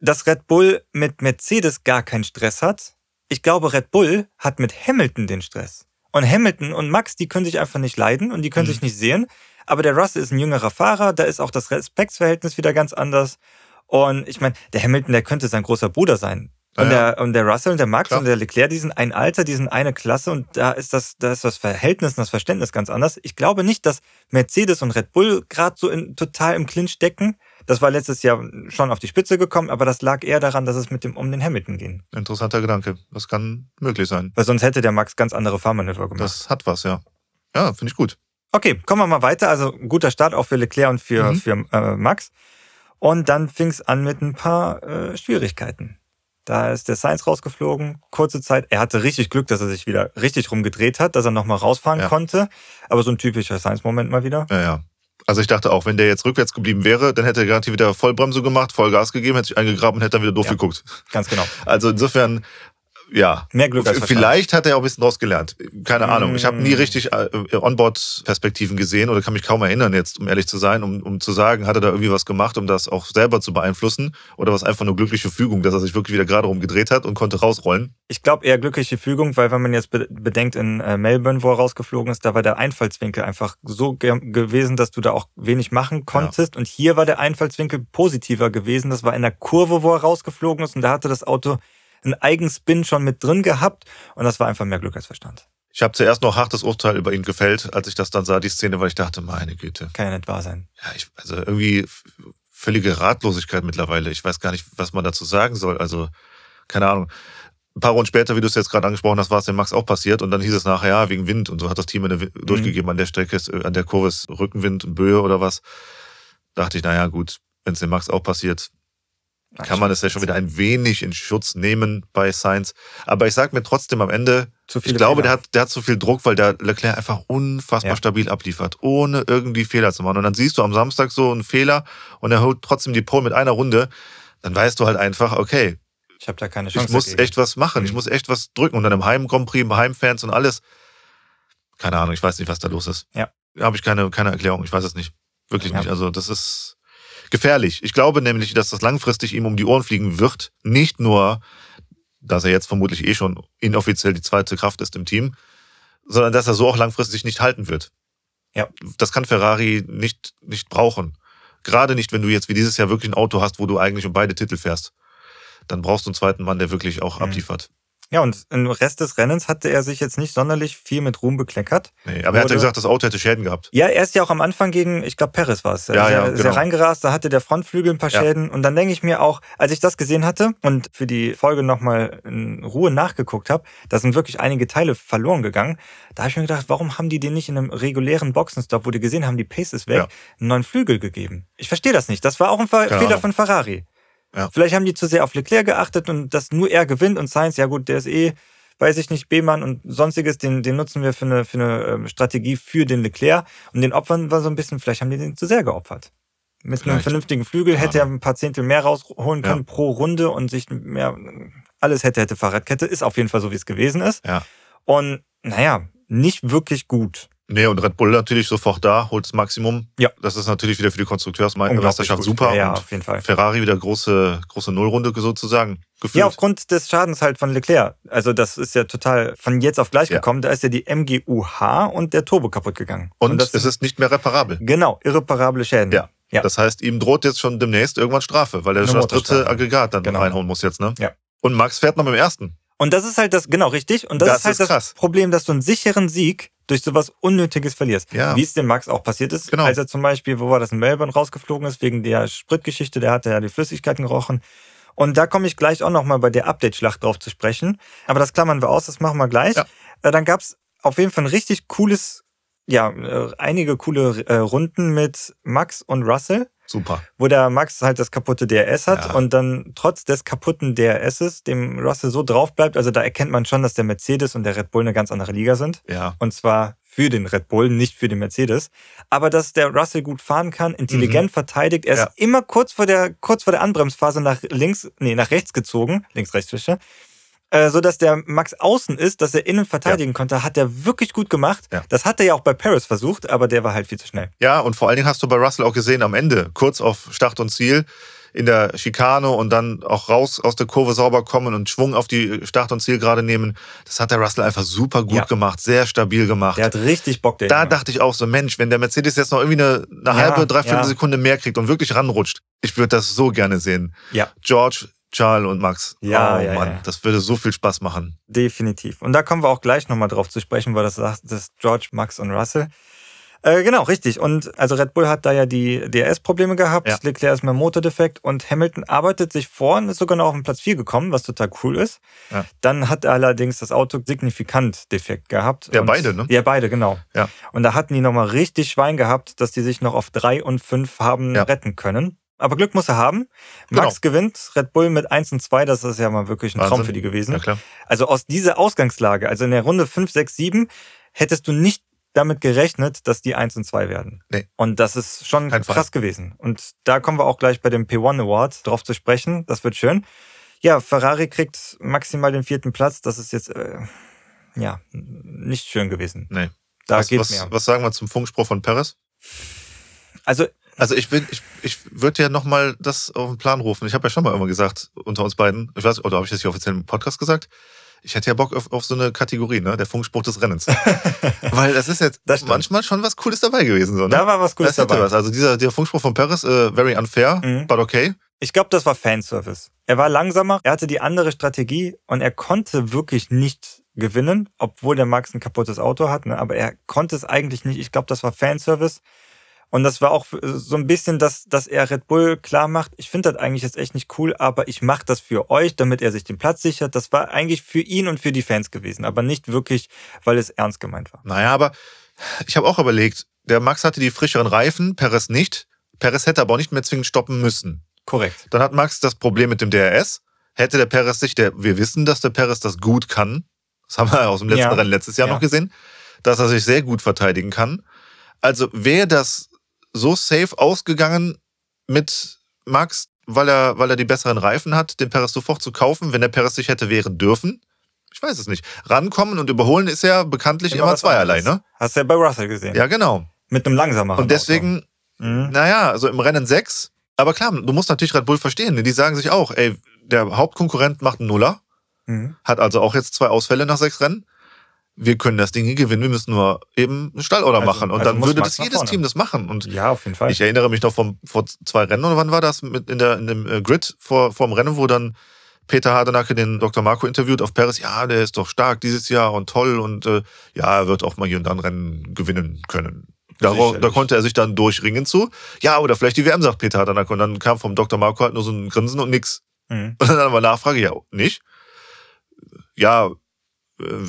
dass Red Bull mit Mercedes gar keinen Stress hat. Ich glaube, Red Bull hat mit Hamilton den Stress. Und Hamilton und Max, die können sich einfach nicht leiden und die können mhm. sich nicht sehen. Aber der Russell ist ein jüngerer Fahrer, da ist auch das Respektsverhältnis wieder ganz anders. Und ich meine, der Hamilton, der könnte sein großer Bruder sein. Und, ja, der, und der Russell und der Max Klar. und der Leclerc, die sind ein Alter, die sind eine Klasse und da ist das, da ist das Verhältnis und das Verständnis ganz anders. Ich glaube nicht, dass Mercedes und Red Bull gerade so in, total im Clinch stecken. Das war letztes Jahr schon auf die Spitze gekommen, aber das lag eher daran, dass es mit dem um den Hamilton ging. Interessanter Gedanke. Das kann möglich sein. Weil sonst hätte der Max ganz andere Fahrmanöver gemacht. Das hat was, ja. Ja, finde ich gut. Okay, kommen wir mal weiter. Also guter Start auch für Leclerc und für, mhm. für äh, Max. Und dann fing es an mit ein paar äh, Schwierigkeiten. Da ist der Sainz rausgeflogen, kurze Zeit. Er hatte richtig Glück, dass er sich wieder richtig rumgedreht hat, dass er nochmal rausfahren ja. konnte. Aber so ein typischer Sainz-Moment mal wieder. Ja, ja. Also ich dachte auch, wenn der jetzt rückwärts geblieben wäre, dann hätte er garantiert wieder Vollbremse gemacht, Vollgas gegeben, hätte sich eingegraben und hätte dann wieder doof ja, geguckt. Ganz genau. Also insofern ja. Mehr Glück als Vielleicht hat er auch ein bisschen draus gelernt. Keine mm. Ahnung. Ich habe nie richtig äh, Onboard-Perspektiven gesehen oder kann mich kaum erinnern jetzt, um ehrlich zu sein, um, um zu sagen, hat er da irgendwie was gemacht, um das auch selber zu beeinflussen oder was einfach nur glückliche Fügung, dass er sich wirklich wieder gerade rumgedreht hat und konnte rausrollen? Ich glaube eher glückliche Fügung, weil wenn man jetzt bedenkt in äh, Melbourne, wo er rausgeflogen ist, da war der Einfallswinkel einfach so ge gewesen, dass du da auch wenig machen konntest. Ja. Und hier war der Einfallswinkel positiver gewesen. Das war in der Kurve, wo er rausgeflogen ist und da hatte das Auto einen Eigenspin schon mit drin gehabt und das war einfach mehr Glück als Verstand. Ich habe zuerst noch hartes Urteil über ihn gefällt, als ich das dann sah, die Szene, weil ich dachte, meine Güte. Kann ja nicht wahr sein. Ja, ich, also irgendwie völlige Ratlosigkeit mittlerweile. Ich weiß gar nicht, was man dazu sagen soll. Also, keine Ahnung. Ein paar Runden später, wie du es jetzt gerade angesprochen hast, war es dem Max auch passiert und dann hieß es nachher, ja, wegen Wind und so hat das Team eine, mhm. durchgegeben, an der Strecke ist, an der Kurve ist Rückenwind und Böe oder was. Da dachte ich, naja, gut, wenn es dem Max auch passiert, kann man es ja schon wieder ein wenig in Schutz nehmen bei Sainz. Aber ich sage mir trotzdem am Ende, ich glaube, der hat, der hat zu viel Druck, weil der Leclerc einfach unfassbar ja. stabil abliefert, ohne irgendwie Fehler zu machen. Und dann siehst du am Samstag so einen Fehler und er holt trotzdem die Pole mit einer Runde. Dann weißt du halt einfach, okay, ich habe da keine Chance. Ich muss dagegen. echt was machen, mhm. ich muss echt was drücken. Und dann im Heim Grand Prix, im Heimfans und alles. Keine Ahnung, ich weiß nicht, was da los ist. Ja. Habe ich keine, keine Erklärung, ich weiß es nicht. Wirklich ja. nicht. Also das ist gefährlich. Ich glaube nämlich, dass das langfristig ihm um die Ohren fliegen wird. Nicht nur, dass er jetzt vermutlich eh schon inoffiziell die zweite Kraft ist im Team, sondern dass er so auch langfristig nicht halten wird. Ja. Das kann Ferrari nicht, nicht brauchen. Gerade nicht, wenn du jetzt wie dieses Jahr wirklich ein Auto hast, wo du eigentlich um beide Titel fährst. Dann brauchst du einen zweiten Mann, der wirklich auch mhm. abliefert. Ja, und im Rest des Rennens hatte er sich jetzt nicht sonderlich viel mit Ruhm bekleckert. Nee, aber er hat ja gesagt, das Auto hätte Schäden gehabt. Ja, er ist ja auch am Anfang gegen, ich glaube, Perez war es. Ja, ja, ist genau. ja reingerast, da hatte der Frontflügel ein paar ja. Schäden. Und dann denke ich mir auch, als ich das gesehen hatte und für die Folge nochmal in Ruhe nachgeguckt habe, da sind wirklich einige Teile verloren gegangen. Da habe ich mir gedacht, warum haben die den nicht in einem regulären Boxenstopp, wo die gesehen haben, die Pace ist weg, ja. einen neuen Flügel gegeben? Ich verstehe das nicht. Das war auch ein Ver. Fehler von Ferrari. Ja. Vielleicht haben die zu sehr auf Leclerc geachtet und dass nur er gewinnt und Sainz, ja gut, der ist eh weiß ich nicht, B-Mann und sonstiges, den, den nutzen wir für eine, für eine ähm, Strategie für den Leclerc. Und den opfern wir so ein bisschen, vielleicht haben die den zu sehr geopfert. Mit vielleicht. einem vernünftigen Flügel ja. hätte er ein paar Zehntel mehr rausholen können ja. pro Runde und sich mehr, alles hätte, hätte Fahrradkette. Ist auf jeden Fall so, wie es gewesen ist. Ja. Und naja, nicht wirklich gut. Nee, und Red Bull natürlich sofort da, holt das Maximum. Ja. Das ist natürlich wieder für die Konstrukteursmeisterschaft super. Ja, auf jeden Fall. Ferrari wieder große, große Nullrunde sozusagen. Gefühlt. Ja, aufgrund des Schadens halt von Leclerc. Also das ist ja total von jetzt auf gleich ja. gekommen. Da ist ja die MGUH und der Turbo kaputt gegangen. Und, und es ist nicht mehr reparabel. Genau, irreparable Schäden. Ja. ja. Das heißt, ihm droht jetzt schon demnächst irgendwann Strafe, weil er schon das dritte Aggregat dann genau. reinhauen muss jetzt, ne? Ja. Und Max fährt noch mit dem ersten. Und das ist halt das, genau, richtig. Und das, das ist halt ist das krass. Problem, dass du einen sicheren Sieg durch sowas Unnötiges verlierst. Ja. Wie es dem Max auch passiert ist, genau. als er zum Beispiel, wo war das, in Melbourne rausgeflogen ist, wegen der Spritgeschichte, der hatte ja die Flüssigkeiten gerochen. Und da komme ich gleich auch nochmal bei der Update-Schlacht drauf zu sprechen. Aber das klammern wir aus, das machen wir gleich. Ja. Äh, dann gab's auf jeden Fall ein richtig cooles, ja, äh, einige coole äh, Runden mit Max und Russell. Super. Wo der Max halt das kaputte DRS hat ja. und dann trotz des kaputten DRSs dem Russell so drauf bleibt. Also da erkennt man schon, dass der Mercedes und der Red Bull eine ganz andere Liga sind. Ja. Und zwar für den Red Bull, nicht für den Mercedes. Aber dass der Russell gut fahren kann, intelligent mhm. verteidigt. Er ist ja. immer kurz vor der, kurz vor der Anbremsphase nach links, nee, nach rechts gezogen. Links, rechts, Fische äh, so dass der Max außen ist, dass er innen verteidigen ja. konnte, hat er wirklich gut gemacht. Ja. Das hat er ja auch bei Paris versucht, aber der war halt viel zu schnell. Ja, und vor allen Dingen hast du bei Russell auch gesehen, am Ende, kurz auf Start und Ziel, in der Schikane und dann auch raus aus der Kurve sauber kommen und Schwung auf die Start- und Zielgerade nehmen. Das hat der Russell einfach super gut ja. gemacht, sehr stabil gemacht. Der hat richtig Bock, der Da Junge. dachte ich auch so, Mensch, wenn der Mercedes jetzt noch irgendwie eine, eine ja, halbe, dreiviertel ja. Sekunde mehr kriegt und wirklich ranrutscht, ich würde das so gerne sehen. Ja. George Charles und Max. Ja, oh, ja, Mann, ja. das würde so viel Spaß machen. Definitiv. Und da kommen wir auch gleich nochmal drauf zu sprechen, weil das sagt, das ist George, Max und Russell. Äh, genau, richtig. Und also Red Bull hat da ja die DRS-Probleme gehabt, ja. Leclerc ist mit dem Motordefekt und Hamilton arbeitet sich vor und ist sogar noch auf den Platz 4 gekommen, was total cool ist. Ja. Dann hat allerdings das Auto signifikant defekt gehabt. Ja, beide, ne? Ja, beide, genau. Ja. Und da hatten die nochmal richtig Schwein gehabt, dass die sich noch auf 3 und 5 haben retten können. Aber Glück muss er haben. Max genau. gewinnt, Red Bull mit 1 und 2, das ist ja mal wirklich ein Wahnsinn. Traum für die gewesen. Ja, klar. Also aus dieser Ausgangslage, also in der Runde 5, 6, 7, hättest du nicht damit gerechnet, dass die 1 und 2 werden. Nee. Und das ist schon Kein krass Fall. gewesen. Und da kommen wir auch gleich bei dem P1 Award drauf zu sprechen. Das wird schön. Ja, Ferrari kriegt maximal den vierten Platz. Das ist jetzt, äh, ja, nicht schön gewesen. Nee. Da was, geht's was, mehr. was sagen wir zum Funkspruch von Perez? Also also ich will, ich, ich würde ja nochmal das auf den Plan rufen. Ich habe ja schon mal immer gesagt, unter uns beiden, ich weiß, oder habe ich das hier offiziell im Podcast gesagt? Ich hätte ja Bock auf, auf so eine Kategorie, ne? Der Funkspruch des Rennens. Weil das ist jetzt das manchmal schon was Cooles dabei gewesen. So, ne? Da war was Cooles das dabei. Was. Also dieser der Funkspruch von Paris, äh, very unfair, Mhm. but okay. Ich glaube, das war Fanservice. Er war langsamer, er hatte die andere Strategie und er konnte wirklich nicht gewinnen, obwohl der Max ein kaputtes Auto hat. Ne? Aber er konnte es eigentlich nicht. Ich glaube, das war Fanservice. Und das war auch so ein bisschen, dass, dass er Red Bull klar macht, ich finde das eigentlich jetzt echt nicht cool, aber ich mache das für euch, damit er sich den Platz sichert. Das war eigentlich für ihn und für die Fans gewesen, aber nicht wirklich, weil es ernst gemeint war. Naja, aber ich habe auch überlegt, der Max hatte die frischeren Reifen, Perez nicht. Perez hätte aber auch nicht mehr zwingend stoppen müssen. Korrekt. Dann hat Max das Problem mit dem DRS. Hätte der Perez sich, der, wir wissen, dass der Perez das gut kann. Das haben wir aus dem letzten Ja. Rennen letztes Jahr Ja. noch gesehen, dass er sich sehr gut verteidigen kann. Also wäre das so safe ausgegangen mit Max, weil er, weil er die besseren Reifen hat, den Perez sofort zu kaufen, wenn der Perez sich hätte wehren dürfen? Ich weiß es nicht. Rankommen und überholen ist ja bekanntlich immer, was zweierlei, ne? Hast du ja bei Russell gesehen. Ja, genau. Mit einem langsameren Und deswegen. Mhm. naja, also im Rennen 6, aber klar, du musst natürlich Red Bull verstehen, denn die sagen sich auch, ey, der Hauptkonkurrent macht einen Nuller, Mhm. hat also auch jetzt zwei Ausfälle nach sechs Rennen. Wir können das Ding hier gewinnen, wir müssen nur eben einen Stallorder Also- machen. Und also dann würde das jedes vorne. Team das machen. Und Ja, auf jeden Fall. ich erinnere mich noch vom, vor zwei Rennen, oder wann war das, mit in, der, in dem äh, Grid vor, vor dem Rennen, wo dann Peter Hardenacke den Dr. Marco interviewt auf Paris. Ja, der ist doch stark dieses Jahr und toll und äh, ja, er wird auch mal hier und dann Rennen gewinnen können. Da, da konnte er sich dann durchringen zu. Ja, oder vielleicht die WM, sagt Peter Hardenacke. Und dann kam vom Dr. Marco halt nur so ein Grinsen und nix. Mhm. Und dann aber Nachfrage, ja, nicht? Ja,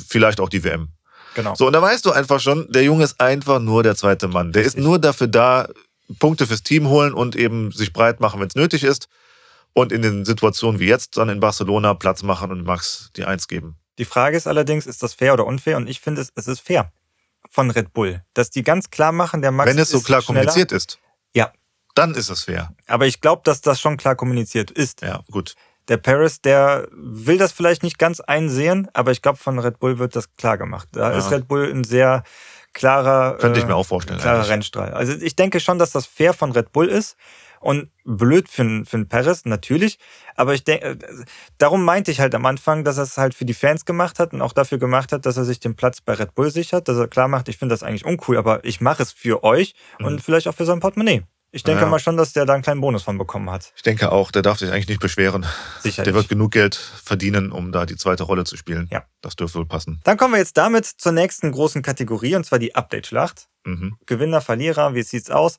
vielleicht auch die WM. Genau. So, und da weißt du einfach schon, der Junge ist einfach nur der zweite Mann. Der ist nur dafür da, Punkte fürs Team holen und eben sich breit machen, wenn es nötig ist. Und in den Situationen wie jetzt dann in Barcelona Platz machen und Max die Eins geben. Die Frage ist allerdings, ist das fair oder unfair? Und ich finde, es, es ist fair von Red Bull, dass die ganz klar machen, der Max wenn es so klar schneller. kommuniziert ist, Ja, dann ist es fair. aber ich glaube, dass das schon klar kommuniziert ist. Ja, gut. Der Paris, der will das vielleicht nicht ganz einsehen, aber ich glaube, von Red Bull wird das klar gemacht. Da Ja. ist Red Bull ein sehr klarer, Könnte ich mir auch vorstellen. klarer eigentlich. Rennstrahl. Also ich denke schon, dass das fair von Red Bull ist und blöd für, für einen Paris, natürlich. Aber ich denke, darum meinte ich halt am Anfang, dass er es halt für die Fans gemacht hat und auch dafür gemacht hat, dass er sich den Platz bei Red Bull sichert, dass er klar macht, ich finde das eigentlich uncool, aber ich mache es für euch mhm. und vielleicht auch für sein Portemonnaie. Ich denke ja. mal schon, dass der da einen kleinen Bonus von bekommen hat. Ich denke auch, der darf sich eigentlich nicht beschweren. Sicherlich. Der wird genug Geld verdienen, um da die zweite Rolle zu spielen. Ja. Das dürfte wohl passen. Dann kommen wir jetzt damit zur nächsten großen Kategorie, und zwar die Update-Schlacht. Mhm. Gewinner, Verlierer, wie sieht's aus?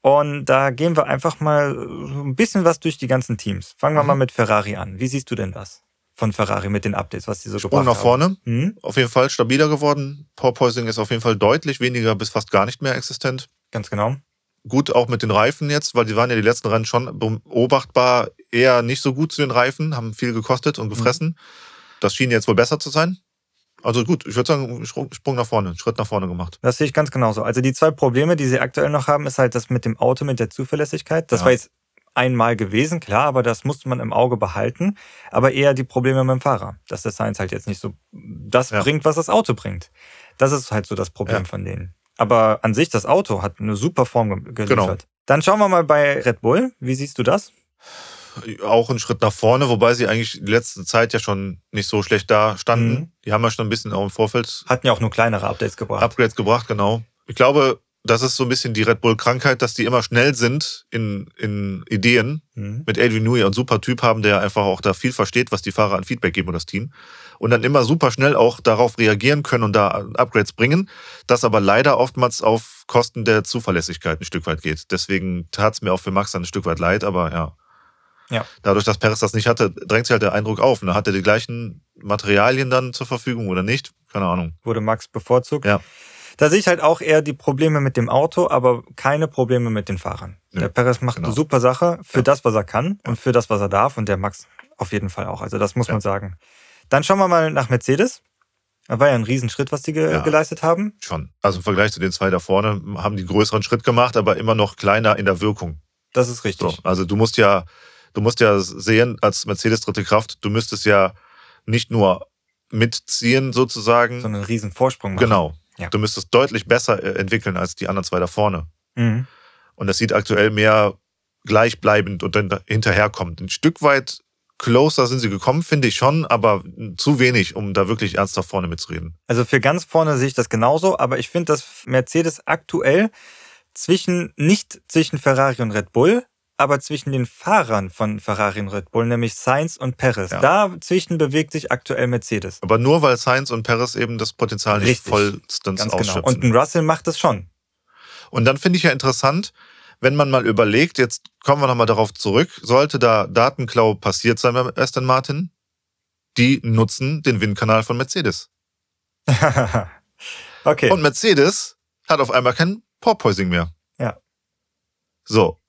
Und da gehen wir einfach mal so ein bisschen was durch die ganzen Teams. Fangen wir mhm. mal mit Ferrari an. Wie siehst du denn das? Von Ferrari mit den Updates, was die so Sprung nach vorne. Mhm. Auf jeden Fall stabiler geworden. Porpoising ist auf jeden Fall deutlich weniger bis fast gar nicht mehr existent. Ganz genau gut auch mit den Reifen jetzt, weil die waren ja die letzten Rennen schon beobachtbar eher nicht so gut zu den Reifen, haben viel gekostet und gefressen. Mhm. Das schien jetzt wohl besser zu sein. Also gut, ich würde sagen, Sprung nach vorne, Schritt nach vorne gemacht. Das sehe ich ganz genauso. Also die zwei Probleme, die sie aktuell noch haben, ist halt das mit dem Auto, mit der Zuverlässigkeit. Das ja. war jetzt einmal gewesen, klar, aber das musste man im Auge behalten. Aber eher die Probleme mit dem Fahrer, dass der Science halt jetzt nicht so das ja. bringt, was das Auto bringt. Das ist halt so das Problem ja. von denen. Aber an sich, das Auto hat eine super Form geliefert. Genau. Dann schauen wir mal bei Red Bull. Wie siehst du das? Auch ein Schritt nach vorne, wobei sie eigentlich die letzte Zeit ja schon nicht so schlecht da standen. Mhm. Die haben ja schon ein bisschen auch im Vorfeld. Hatten ja auch nur kleinere Updates gebracht. Upgrades gebracht, genau. Ich glaube, das ist so ein bisschen die Red Bull-Krankheit, dass die immer schnell sind in, in Ideen. Mhm. Mit Adrian Newey und super Typ haben, der einfach auch da viel versteht, was die Fahrer an Feedback geben und das Team. Und dann immer super schnell auch darauf reagieren können und da Upgrades bringen. Das aber leider oftmals auf Kosten der Zuverlässigkeit ein Stück weit geht. Deswegen tat es mir auch für Max dann ein Stück weit leid, aber ja. Ja. Dadurch, dass Perez das nicht hatte, drängt sich halt der Eindruck auf. Ne? Hat er die gleichen Materialien dann zur Verfügung oder nicht? Keine Ahnung. Wurde Max bevorzugt? Ja. Da sehe ich halt auch eher die Probleme mit dem Auto, aber keine Probleme mit den Fahrern. Ja, der Perez macht genau. eine super Sache für ja. das, was er kann und für das, was er darf und der Max auf jeden Fall auch. Also das muss ja. man sagen. Dann schauen wir mal nach Mercedes. Das war ja ein Riesenschritt, was die ge ja, geleistet haben. Schon. Also im Vergleich zu den zwei da vorne haben die größeren Schritt gemacht, aber immer noch kleiner in der Wirkung. Das ist richtig. So, also du musst ja, du musst ja sehen, als Mercedes dritte Kraft, du müsstest ja nicht nur mitziehen sozusagen. Sondern einen riesen Vorsprung machen. Genau. Ja. Du müsstest deutlich besser äh, entwickeln als die anderen zwei da vorne. Mhm. Und das sieht aktuell mehr gleichbleibend und dann hinterherkommt. Ein Stück weit closer sind sie gekommen, finde ich schon, aber zu wenig, um da wirklich ernsthaft vorne mitzureden. Also für ganz vorne sehe ich das genauso, aber ich finde, dass Mercedes aktuell zwischen, nicht zwischen Ferrari und Red Bull, aber zwischen den Fahrern von Ferrari und Red Bull, nämlich Sainz und Perez. Ja. Dazwischen bewegt sich aktuell Mercedes. Aber nur weil Sainz und Perez eben das Potenzial nicht Richtig. vollstens Ganz ausschöpfen. Genau. Und ein Russell macht das schon. Und dann finde ich ja interessant, wenn man mal überlegt, jetzt kommen wir nochmal darauf zurück, sollte da Datenklau passiert sein bei Aston Martin, die nutzen den Windkanal von Mercedes. okay. Und Mercedes hat auf einmal kein Porpoising mehr. Ja. So,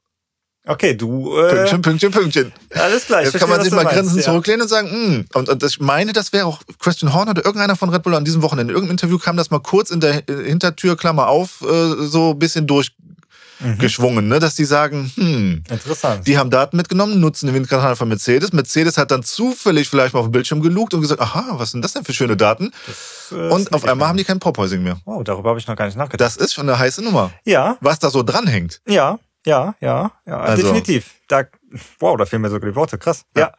Okay, du. Äh, Pünktchen, Pünktchen, Pünktchen. Alles klar. Jetzt kann man sich mal Grenzen ja. zurücklehnen und sagen, mh. Hm. Und, und ich meine, das wäre auch Christian Horner oder irgendeiner von Red Bull an diesem Wochenende. In irgendeinem Interview kam das mal kurz in der Hintertür, Klammer auf, äh, so ein bisschen durchgeschwungen, mhm. ne? dass die sagen, hm, interessant. Die haben Daten mitgenommen, nutzen den Windkanal von Mercedes. Mercedes hat dann zufällig vielleicht mal auf dem Bildschirm gelugt und gesagt, aha, was sind das denn für schöne Daten? Das, äh, und auf einmal haben die kein Porpoising mehr. Oh, darüber habe ich noch gar nicht nachgedacht. Das ist schon eine heiße Nummer. Ja. Was da so dranhängt. Ja. Ja, ja, ja, also. definitiv. Da, wow, da fehlen mir sogar die Worte. Krass. Ja. ja.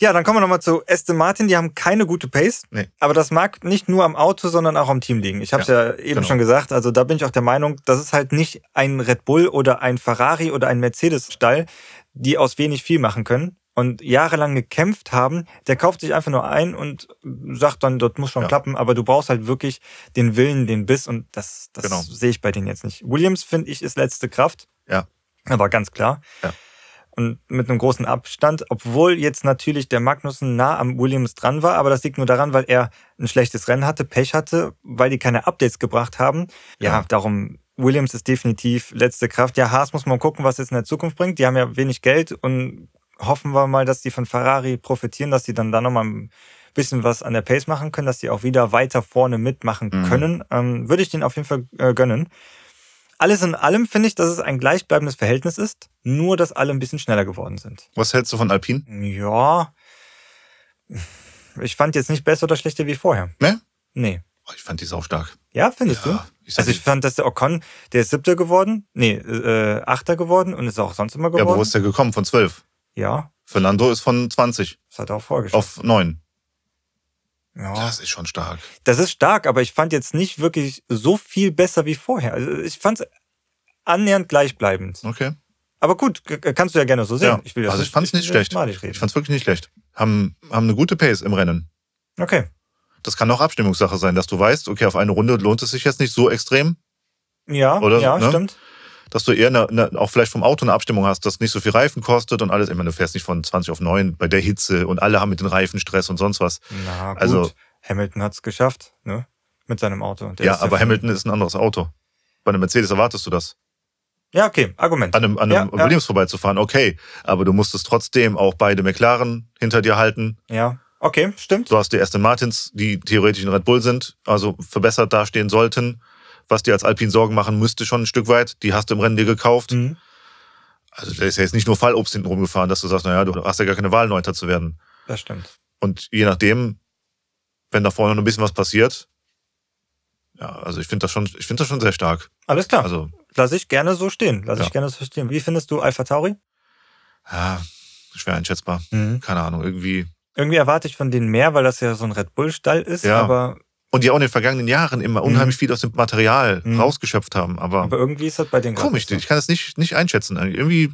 Ja, dann kommen wir nochmal zu Aston Martin. Die haben keine gute Pace. Nee. Aber das mag nicht nur am Auto, sondern auch am Team liegen. Ich habe es ja, ja, eben genau. schon gesagt. Also da bin ich auch der Meinung, das ist halt nicht ein Red Bull oder ein Ferrari oder ein Mercedes-Stall, die aus wenig viel machen können und jahrelang gekämpft haben, der kauft sich einfach nur ein und sagt dann, das muss schon ja. klappen, aber du brauchst halt wirklich den Willen, den Biss und das, das genau. sehe ich bei denen jetzt nicht. Williams, finde ich, ist letzte Kraft. Ja. Aber ganz klar. Ja. Und mit einem großen Abstand, obwohl jetzt natürlich der Magnussen nah am Williams dran war, aber das liegt nur daran, weil er ein schlechtes Rennen hatte, Pech hatte, weil die keine Updates gebracht haben. Ja, ja. darum, Williams ist definitiv letzte Kraft. Ja, Haas muss man gucken, was es in der Zukunft bringt. Die haben ja wenig Geld und hoffen wir mal, dass die von Ferrari profitieren, dass die dann da nochmal ein bisschen was an der Pace machen können, dass die auch wieder weiter vorne mitmachen mhm. können. Ähm, würde ich denen auf jeden Fall äh, gönnen. Alles in allem finde ich, dass es ein gleichbleibendes Verhältnis ist, nur dass alle ein bisschen schneller geworden sind. Was hältst du von Alpine? Ja. Ich fand jetzt nicht besser oder schlechter wie vorher. Ne? Nee. Oh, ich fand die sau stark. Ja, findest ja, du? Ich also ich fand, dass der Ocon, der ist siebter geworden, nee, äh, achter geworden und ist auch sonst immer geworden. Ja, wo ist der gekommen? Von zwölf? Ja. Fernando ist von 20. Das hat er auch vorgestellt. Auf neun. Ja. Das ist schon stark. Das ist stark, aber ich fand jetzt nicht wirklich so viel besser wie vorher. Also ich fand es annähernd gleichbleibend. Okay. Aber gut, kannst du ja gerne so sehen. Ja. Ich will also ich fand es nicht schlecht. Ich fand es wirklich nicht schlecht. Haben, haben eine gute Pace im Rennen. Okay. Das kann auch Abstimmungssache sein, dass du weißt, okay, auf eine Runde lohnt es sich jetzt nicht so extrem. Ja, Oder, ja, ne? stimmt. Dass du eher eine, eine, auch vielleicht vom Auto eine Abstimmung hast, das nicht so viel Reifen kostet und alles. Ich meine, du fährst nicht von 20 auf 9 bei der Hitze und alle haben mit den Reifen Stress und sonst was. Na gut, also, Hamilton hat es geschafft, ne? Mit seinem Auto. Der ja, aber Hamilton ist ein anderes Auto. Bei einem Mercedes erwartest du das. Ja, okay, Argument. An einem, an einem ja, Williams ja. vorbeizufahren, okay. Aber du musstest trotzdem auch beide McLaren hinter dir halten. Ja, okay, stimmt. Du hast die Aston Martins, die theoretisch in Red Bull sind, also verbessert dastehen sollten. Was dir als Alpine Sorgen machen müsste, schon ein Stück weit. Die hast du im Rennen dir gekauft. Mhm. Also da ist ja jetzt nicht nur Fallobst hinten rumgefahren, dass du sagst, naja, du hast ja gar keine Wahl, Neunter zu werden. Das stimmt. Und je nachdem, wenn da vorne noch ein bisschen was passiert, ja, also ich finde das schon, ich finde das schon sehr stark. Alles klar. Also lasse ich gerne so stehen. Lasse ja. ich gerne so stehen. Wie findest du Alpha Tauri? Ja, schwer einschätzbar. Mhm. Keine Ahnung, irgendwie. Irgendwie erwarte ich von denen mehr, weil das ja so ein Red Bull-Stall ist, ja. aber. Und die auch in den vergangenen Jahren immer mhm. unheimlich viel aus dem Material mhm. rausgeschöpft haben. Aber, aber irgendwie ist das bei den Komisch, so. ich kann das nicht, nicht einschätzen. Irgendwie.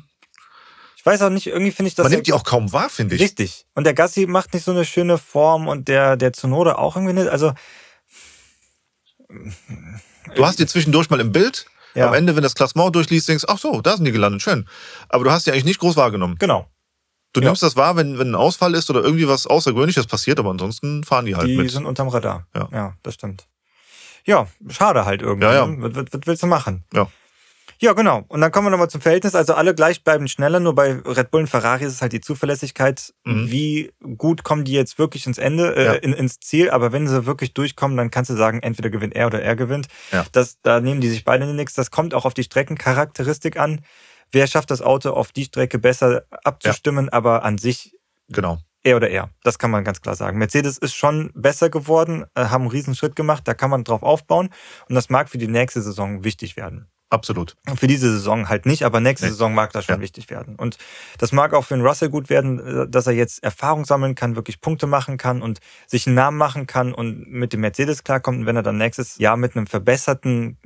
Ich weiß auch nicht, irgendwie finde ich das. Man nimmt die auch kaum wahr, finde ich. Richtig. Und der Gassi macht nicht so eine schöne Form und der, der Tsunoda auch irgendwie nicht. Also. Du hast die zwischendurch mal im Bild ja. Am Ende, wenn das Klassement durchliest, denkst du, ach so, da sind die gelandet, schön. Aber du hast die eigentlich nicht groß wahrgenommen. Genau. Du ja. nimmst das wahr, wenn, wenn ein Ausfall ist oder irgendwie was Außergewöhnliches passiert, aber ansonsten fahren die halt die mit. Die sind unterm Radar. Ja. ja, das stimmt. Ja, schade halt irgendwie. Ja, ja. Was, was, was willst du machen? Ja. Ja, genau. Und dann kommen wir nochmal zum Verhältnis. Also alle gleichbleibend schneller, nur bei Red Bull und Ferrari ist es halt die Zuverlässigkeit. Mhm. Wie gut kommen die jetzt wirklich ins Ende, äh, ja. in, ins Ziel? Aber wenn sie wirklich durchkommen, dann kannst du sagen, entweder gewinnt er oder er gewinnt. Ja. Das, da nehmen die sich beide nichts. Das kommt auch auf die Streckencharakteristik an. Wer schafft das Auto auf die Strecke besser abzustimmen, ja. aber an sich genau. er oder er. Das kann man ganz klar sagen. Mercedes ist schon besser geworden, äh, haben einen riesen Schritt gemacht, da kann man drauf aufbauen und das mag für die nächste Saison wichtig werden. Absolut. Für diese Saison halt nicht, aber nächste nee. Saison mag das schon ja. wichtig werden. Und das mag auch für den Russell gut werden, äh, dass er jetzt Erfahrung sammeln kann, wirklich Punkte machen kann und sich einen Namen machen kann und mit dem Mercedes klarkommt. Und wenn er dann nächstes Jahr mit einem verbesserten,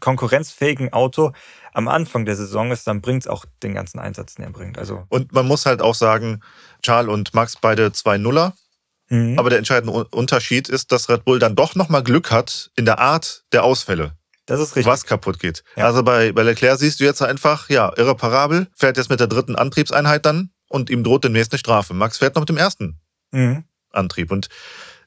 konkurrenzfähigen Auto am Anfang der Saison ist, dann bringt es auch den ganzen Einsatz, den er bringt. Also und man muss halt auch sagen, Charles und Max beide zwei Nuller. Mhm. Aber der entscheidende Unterschied ist, dass Red Bull dann doch nochmal Glück hat in der Art der Ausfälle. Das ist richtig. Was kaputt geht. Ja. Also bei, bei Leclerc siehst du jetzt einfach, ja, irreparabel, fährt jetzt mit der dritten Antriebseinheit dann und ihm droht demnächst eine Strafe. Max fährt noch mit dem ersten mhm. Antrieb. Und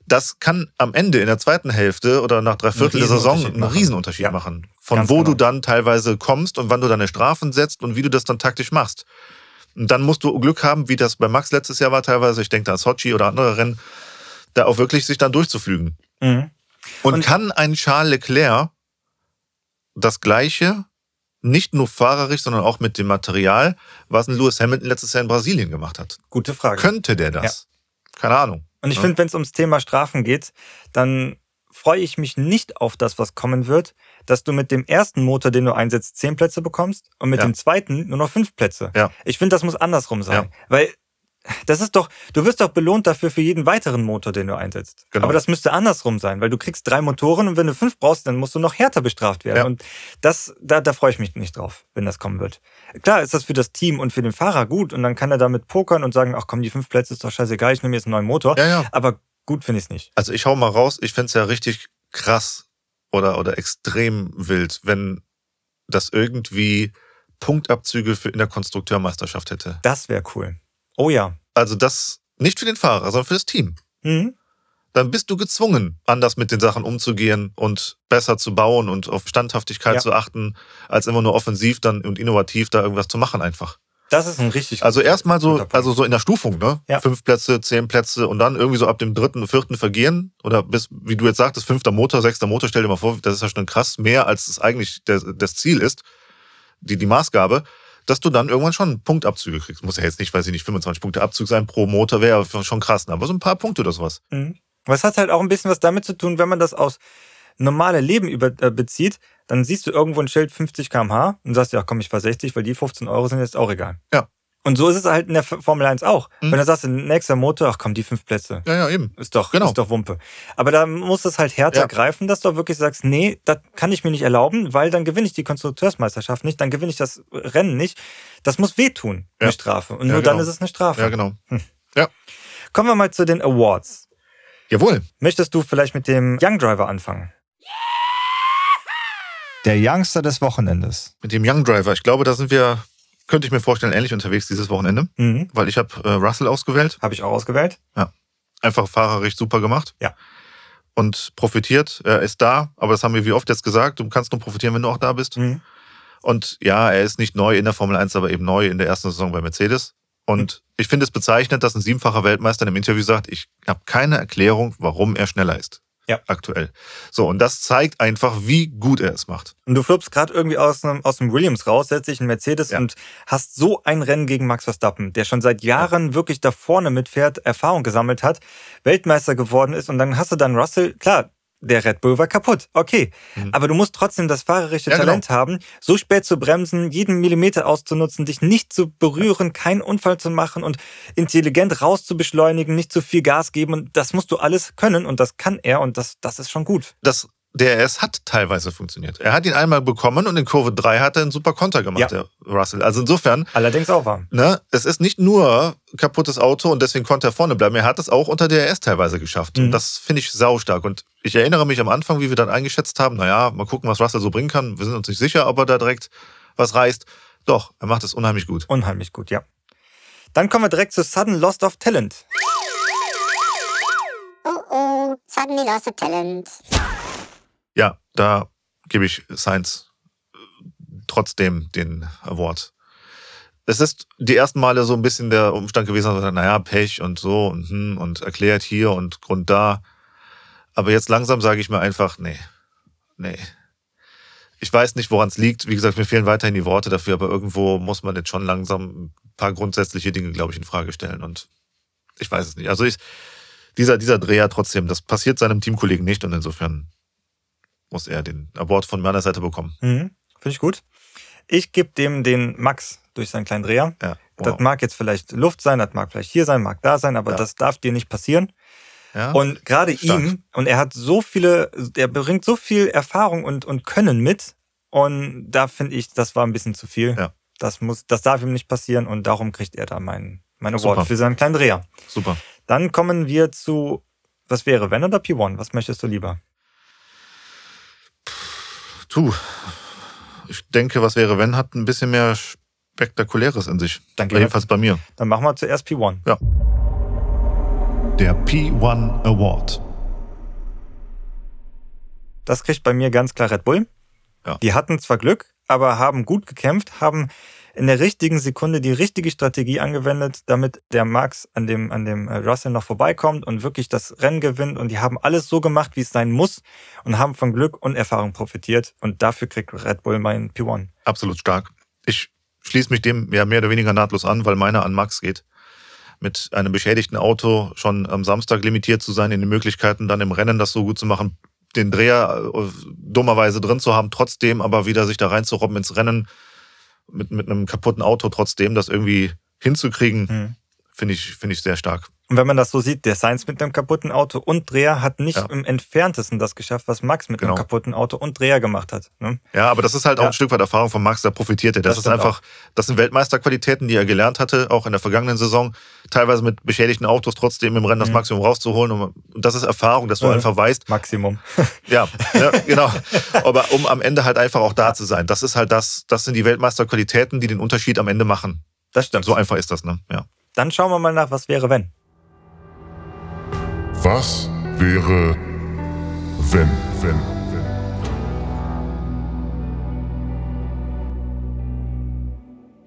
das kann am Ende in der zweiten Hälfte oder nach drei Viertel der Saison einen Riesenunterschied ja. machen. Von Ganz wo genau. du dann teilweise kommst und wann du deine Strafen setzt und wie du das dann taktisch machst. Und dann musst du Glück haben, wie das bei Max letztes Jahr war teilweise, ich denke da an Sochi oder andere Rennen, da auch wirklich sich dann durchzuflügen. Mhm. Und, und kann ein Charles Leclerc das Gleiche, nicht nur fahrerisch, sondern auch mit dem Material, was ein Lewis Hamilton letztes Jahr in Brasilien gemacht hat. Gute Frage. Könnte der das? Ja. Keine Ahnung. Und ich ja. finde, wenn es ums Thema Strafen geht, dann freue ich mich nicht auf das, was kommen wird, dass du mit dem ersten Motor, den du einsetzt, zehn Plätze bekommst und mit ja. dem zweiten nur noch fünf Plätze. Ja. Ich finde, das muss andersrum sein. Weil das ist doch, du wirst doch belohnt dafür für jeden weiteren Motor, den du einsetzt. Genau. Aber das müsste andersrum sein, weil du kriegst drei Motoren und wenn du fünf brauchst, dann musst du noch härter bestraft werden. Ja. Und das, da, da freue ich mich nicht drauf, wenn das kommen wird. Klar ist das für das Team und für den Fahrer gut und dann kann er damit pokern und sagen, ach komm, die fünf Plätze ist doch scheißegal, ich nehme jetzt einen neuen Motor. Ja, ja. Aber gut finde ich es nicht. Also ich hau mal raus, ich finde es ja richtig krass oder, oder extrem wild, wenn das irgendwie Punktabzüge für in der Konstrukteurmeisterschaft hätte. Das wäre cool. Oh ja. Also das nicht für den Fahrer, sondern für das Team. Mhm. Dann bist du gezwungen, anders mit den Sachen umzugehen und besser zu bauen und auf Standhaftigkeit ja. zu achten, als immer nur offensiv dann und innovativ da irgendwas zu machen einfach. Das ist ein richtig. Also erstmal so, also so in der Stufung, ne? Ja. Fünf Plätze, zehn Plätze und dann irgendwie so ab dem dritten, vierten Vergehen oder bis, wie du jetzt sagtest, fünfter Motor, sechster Motor, stell dir mal vor, das ist ja schon krass, mehr als es eigentlich der, das Ziel ist, die, die Maßgabe dass du dann irgendwann schon Punktabzüge kriegst. Muss ja jetzt nicht, weiß ich nicht, 25 Punkte Abzug sein pro Motor, wäre schon krass, ne? aber so ein paar Punkte oder sowas. Mhm. Es hat halt auch ein bisschen was damit zu tun, wenn man das aus normale Leben über, äh, bezieht, dann siehst du irgendwo ein Schild 50 km/h und sagst, ja komm, ich fahr 60, weil die 15 Euro sind jetzt auch egal. Ja. Und so ist es halt in der Formel 1 auch. Mhm. Wenn du sagst, nächster Motor, ach komm, die fünf Plätze. Ja, ja, eben. Ist doch, genau. ist doch Wumpe. Aber da muss es halt härter ja. greifen, dass du wirklich sagst, nee, das kann ich mir nicht erlauben, weil dann gewinne ich die Konstrukteursmeisterschaft nicht, dann gewinne ich das Rennen nicht. Das muss wehtun, ja. eine Strafe. Und ja, nur genau. dann ist es eine Strafe. Ja, genau. Hm. Ja. Kommen wir mal zu den Awards. Jawohl. Möchtest du vielleicht mit dem Young Driver anfangen? Der Youngster des Wochenendes. Mit dem Young Driver. Ich glaube, da sind wir könnte ich mir vorstellen, ähnlich unterwegs dieses Wochenende, mhm. weil ich habe äh, Russell ausgewählt. Habe ich auch ausgewählt. Ja. Einfach fahrerisch super gemacht. Ja. Und profitiert. Er ist da, aber das haben wir wie oft jetzt gesagt, du kannst nur profitieren, wenn du auch da bist. Mhm. Und ja, er ist nicht neu in der Formel 1, aber eben neu in der ersten Saison bei Mercedes. Und mhm. ich finde es bezeichnend, dass ein siebenfacher Weltmeister im Interview sagt, ich habe keine Erklärung, warum er schneller ist ja. aktuell. So, und das zeigt einfach, wie gut er es macht. Und du flippst gerade irgendwie aus einem, aus dem Williams raus, setzt dich in Mercedes ja. und hast so ein Rennen gegen Max Verstappen, der schon seit Jahren ja. wirklich da vorne mitfährt, Erfahrung gesammelt hat, Weltmeister geworden ist und dann hast du dann Russell, klar, der Red Bull war kaputt. Okay. Mhm. Aber du musst trotzdem das fahrerische ja, Talent genau. haben, so spät zu bremsen, jeden Millimeter auszunutzen, dich nicht zu berühren, keinen Unfall zu machen und intelligent rauszubeschleunigen, nicht zu viel Gas geben. Und das musst du alles können und das kann er und das, das ist schon gut. Das DRS hat teilweise funktioniert. Er hat ihn einmal bekommen und in Kurve 3 hat er einen super Konter gemacht, ja. der Russell. Also insofern. Allerdings auch warm. Ne, es ist nicht nur kaputtes Auto und deswegen konnte er vorne bleiben. Er hat es auch unter DRS teilweise geschafft. Mhm. Und das finde ich saustark. Und ich erinnere mich am Anfang, wie wir dann eingeschätzt haben, naja, mal gucken, was Russell so bringen kann. Wir sind uns nicht sicher, ob er da direkt was reißt. Doch, er macht es unheimlich gut. Unheimlich gut, ja. Dann kommen wir direkt zu Sudden Lost of Talent. Oh oh, suddenly lost of talent. Ja, da gebe ich Science äh, trotzdem den Award. Es ist die ersten Male so ein bisschen der Umstand gewesen, dass naja, Pech und so und, hm, und erklärt hier und Grund da. Aber jetzt langsam sage ich mir einfach, nee, nee. Ich weiß nicht, woran es liegt. Wie gesagt, mir fehlen weiterhin die Worte dafür, aber irgendwo muss man jetzt schon langsam ein paar grundsätzliche Dinge, glaube ich, in Frage stellen. Und ich weiß es nicht. Also ich, dieser, dieser Dreher trotzdem, das passiert seinem Teamkollegen nicht und insofern muss er den Award von meiner Seite bekommen. Mhm. Finde ich gut. Ich gebe dem den Max durch seinen kleinen Dreher. Ja, wow. Das mag jetzt vielleicht Luft sein, das mag vielleicht hier sein, mag da sein, aber ja. das darf dir nicht passieren. Ja, und gerade ihm, und er hat so viele, er bringt so viel Erfahrung und, und Können mit. Und da finde ich, das war ein bisschen zu viel. Ja. Das muss, das darf ihm nicht passieren und darum kriegt er da mein, mein Award für seinen kleinen Dreher. Super. Dann kommen wir zu, was wäre, wenn oder P1? Was möchtest du lieber? Tu. Ich denke, was wäre, wenn, hat ein bisschen mehr Spektakuläres in sich. Danke. Jedenfalls bei mir. Dann machen wir zuerst P1. Ja. Der P1 Award. Das kriegt bei mir ganz klar Red Bull. Ja. Die hatten zwar Glück, aber haben gut gekämpft, haben in der richtigen Sekunde die richtige Strategie angewendet, damit der Max an dem, an dem äh, Russell noch vorbeikommt und wirklich das Rennen gewinnt. Und die haben alles so gemacht, wie es sein muss und haben von Glück und Erfahrung profitiert. Und dafür kriegt Red Bull mein P1. Absolut stark. Ich schließe mich dem ja mehr oder weniger nahtlos an, weil meiner an Max geht. Mit einem beschädigten Auto schon am Samstag limitiert zu sein in den Möglichkeiten, dann im Rennen das so gut zu machen, den Dreher äh, dummerweise drin zu haben, trotzdem aber wieder sich da reinzurobben ins Rennen mit, mit einem kaputten Auto trotzdem das irgendwie hinzukriegen, mhm. Finde ich, finde ich sehr stark. Und wenn man das so sieht, der Sainz mit einem kaputten Auto und Dreher hat nicht ja. im entferntesten das geschafft, was Max mit genau. einem kaputten Auto und Dreher gemacht hat. Ne? Ja, aber das ist halt auch ein Stück weit Erfahrung von Max, da profitiert er. Das, das ist einfach, auch. das sind Weltmeisterqualitäten, die er gelernt hatte, auch in der vergangenen Saison, teilweise mit beschädigten Autos trotzdem im Rennen das mhm. Maximum rauszuholen. Und das ist Erfahrung, dass du mhm. einfach weißt. Maximum. ja, ja, genau. Aber um am Ende halt einfach auch da zu sein. Das ist halt das, das sind die Weltmeisterqualitäten, die den Unterschied am Ende machen. Das stimmt. So einfach ist das, ne? Ja. Dann schauen wir mal nach, was wäre, wenn. Was wäre, wenn, wenn, wenn?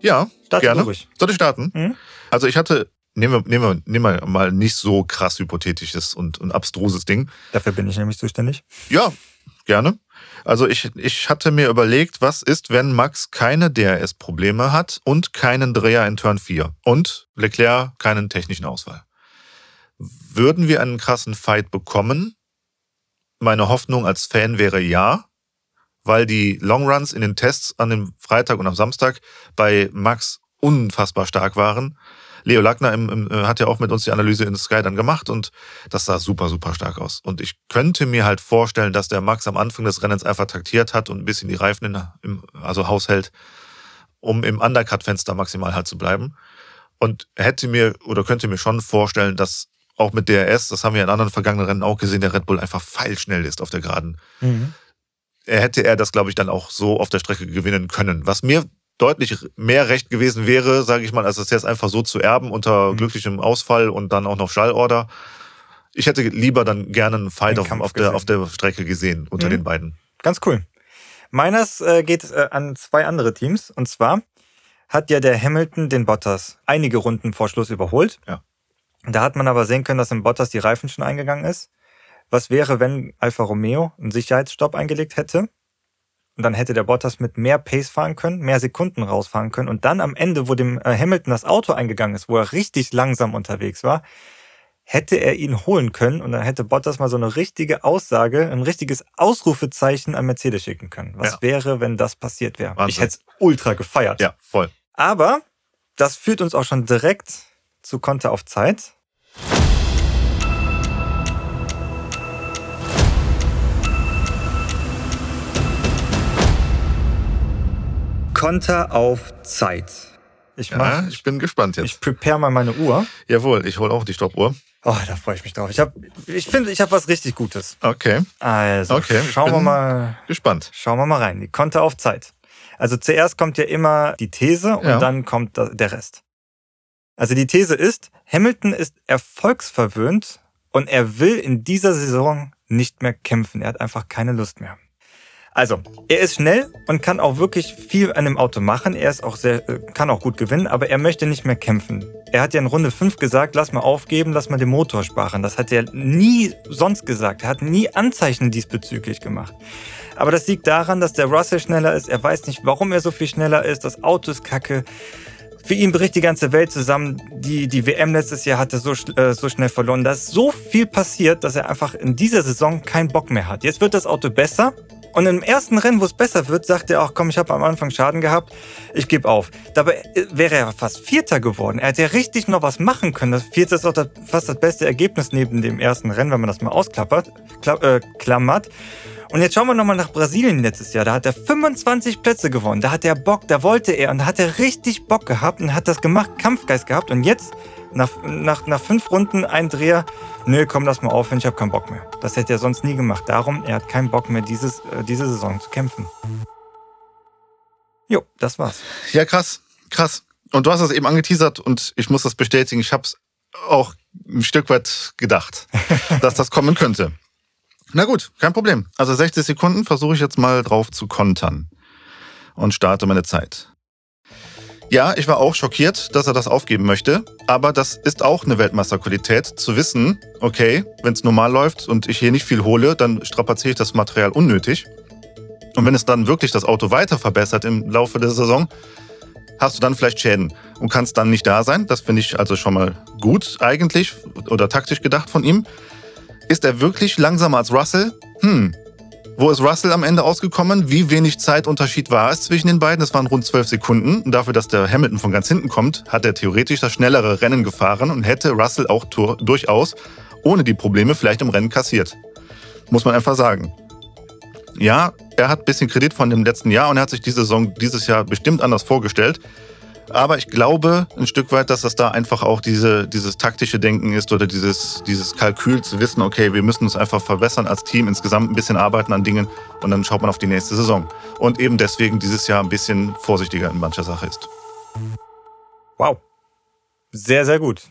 Ja, Start gerne. Ruhig. Soll ich starten? Mhm. Also ich hatte, nehmen wir, nehmen, wir, nehmen wir mal nicht so krass hypothetisches und, und abstruses Ding. Dafür bin ich nämlich zuständig. Ja, gerne. Also ich, ich hatte mir überlegt, was ist, wenn Max keine DRS-Probleme hat und keinen Dreher in Turn 4 und Leclerc keinen technischen Ausfall würden wir einen krassen Fight bekommen? meine Hoffnung als Fan wäre ja, weil die Longruns in den Tests an dem Freitag und am Samstag bei Max unfassbar stark waren. Leo Lackner im, im, äh, hat ja auch mit uns die Analyse in Sky dann gemacht und das sah super, super stark aus. Und ich könnte mir halt vorstellen, dass der Max am Anfang des Rennens einfach taktiert hat und ein bisschen die Reifen in, im, also Haus hält, um im Undercut-Fenster maximal halt zu bleiben. Und hätte mir oder könnte mir schon vorstellen, dass auch mit DRS, das haben wir in anderen vergangenen Rennen auch gesehen, der Red Bull einfach feilschnell ist auf der Geraden. Mhm. Er hätte er das, glaube ich, dann auch so auf der Strecke gewinnen können. Was mir deutlich mehr recht gewesen wäre, sage ich mal, als das jetzt einfach so zu erben unter mhm. glücklichem Ausfall und dann auch noch Schallorder. Ich hätte lieber dann gerne einen Fight auf, auf, der, auf der Strecke gesehen unter mhm. den beiden. Ganz cool. Meines äh, geht äh, an zwei andere Teams. Und zwar hat ja der Hamilton den Bottas einige Runden vor Schluss überholt. Ja. Da hat man aber sehen können, dass im Bottas die Reifen schon eingegangen ist. Was wäre, wenn Alfa Romeo einen Sicherheitsstopp eingelegt hätte? Und dann hätte der Bottas mit mehr Pace fahren können, mehr Sekunden rausfahren können. Und dann am Ende, wo dem äh, Hamilton das Auto eingegangen ist, wo er richtig langsam unterwegs war, hätte er ihn holen können und dann hätte Bottas mal so eine richtige Aussage, ein richtiges Ausrufezeichen an Mercedes schicken können. Was ja. wäre, wenn das passiert wäre? Wahnsinn. Ich hätte es ultra gefeiert. Ja, voll. Aber das führt uns auch schon direkt zu Konter auf Zeit. Konter auf Zeit. Ich, mach, ja, ich bin gespannt jetzt. Ich prepare mal meine Uhr. Jawohl, ich hole auch die Stoppuhr. Oh, da freue ich mich drauf. Ich, hab, ich finde, ich habe was richtig Gutes. Okay. Also, okay, schauen wir mal. Gespannt. Schauen wir mal rein. Die Konter auf Zeit. Also zuerst kommt ja immer die These und ja. dann kommt der Rest. Also die These ist, Hamilton ist erfolgsverwöhnt und er will in dieser Saison nicht mehr kämpfen. Er hat einfach keine Lust mehr. Also, er ist schnell und kann auch wirklich viel an dem Auto machen. Er ist auch sehr, äh, kann auch gut gewinnen, aber er möchte nicht mehr kämpfen. Er hat ja in Runde 5 gesagt, lass mal aufgeben, lass mal den Motor sparen. Das hat er nie sonst gesagt. Er hat nie Anzeichen diesbezüglich gemacht. Aber das liegt daran, dass der Russell schneller ist. Er weiß nicht, warum er so viel schneller ist. Das Auto ist kacke. Für ihn bricht die ganze Welt zusammen. Die, die WM letztes Jahr hatte so, äh, so schnell verloren. Da ist so viel passiert, dass er einfach in dieser Saison keinen Bock mehr hat. Jetzt wird das Auto besser. Und im ersten Rennen, wo es besser wird, sagt er auch, komm, ich habe am Anfang Schaden gehabt, ich gebe auf. Dabei äh, wäre er fast Vierter geworden. Er hätte ja richtig noch was machen können. Das Vierte ist auch das, fast das beste Ergebnis neben dem ersten Rennen, wenn man das mal ausklappert, klapp, äh, klammert. Und jetzt schauen wir nochmal nach Brasilien letztes Jahr. Da hat er 25 Plätze gewonnen. Da hat er Bock, da wollte er und da hat er richtig Bock gehabt und hat das gemacht, Kampfgeist gehabt. Und jetzt, nach, nach, nach fünf Runden, ein Dreher, nö, komm, lass mal aufhören, ich habe keinen Bock mehr. Das hätte er sonst nie gemacht. Darum, er hat keinen Bock mehr, dieses, äh, diese Saison zu kämpfen. Jo, das war's. Ja, krass, krass. Und du hast es eben angeteasert und ich muss das bestätigen. Ich habe es auch ein Stück weit gedacht, dass das kommen könnte. Na gut, kein Problem. Also 60 Sekunden versuche ich jetzt mal drauf zu kontern und starte meine Zeit. Ja, ich war auch schockiert, dass er das aufgeben möchte, aber das ist auch eine Weltmeisterqualität, zu wissen, okay, wenn es normal läuft und ich hier nicht viel hole, dann strapaziere ich das Material unnötig. Und wenn es dann wirklich das Auto weiter verbessert im Laufe der Saison, hast du dann vielleicht Schäden und kannst dann nicht da sein. Das finde ich also schon mal gut eigentlich oder taktisch gedacht von ihm. Ist er wirklich langsamer als Russell? Hm. Wo ist Russell am Ende ausgekommen? Wie wenig Zeitunterschied war es zwischen den beiden? Das waren rund zwölf Sekunden. Und dafür, dass der Hamilton von ganz hinten kommt, hat er theoretisch das schnellere Rennen gefahren und hätte Russell auch durchaus ohne die Probleme vielleicht im Rennen kassiert. Muss man einfach sagen. Ja, er hat ein bisschen Kredit von dem letzten Jahr und er hat sich diese Saison dieses Jahr bestimmt anders vorgestellt. Aber ich glaube ein Stück weit, dass das da einfach auch diese, dieses taktische Denken ist oder dieses, dieses Kalkül zu wissen, okay, wir müssen uns einfach verbessern als Team, insgesamt ein bisschen arbeiten an Dingen und dann schaut man auf die nächste Saison. Und eben deswegen dieses Jahr ein bisschen vorsichtiger in mancher Sache ist. Wow. Sehr, sehr gut.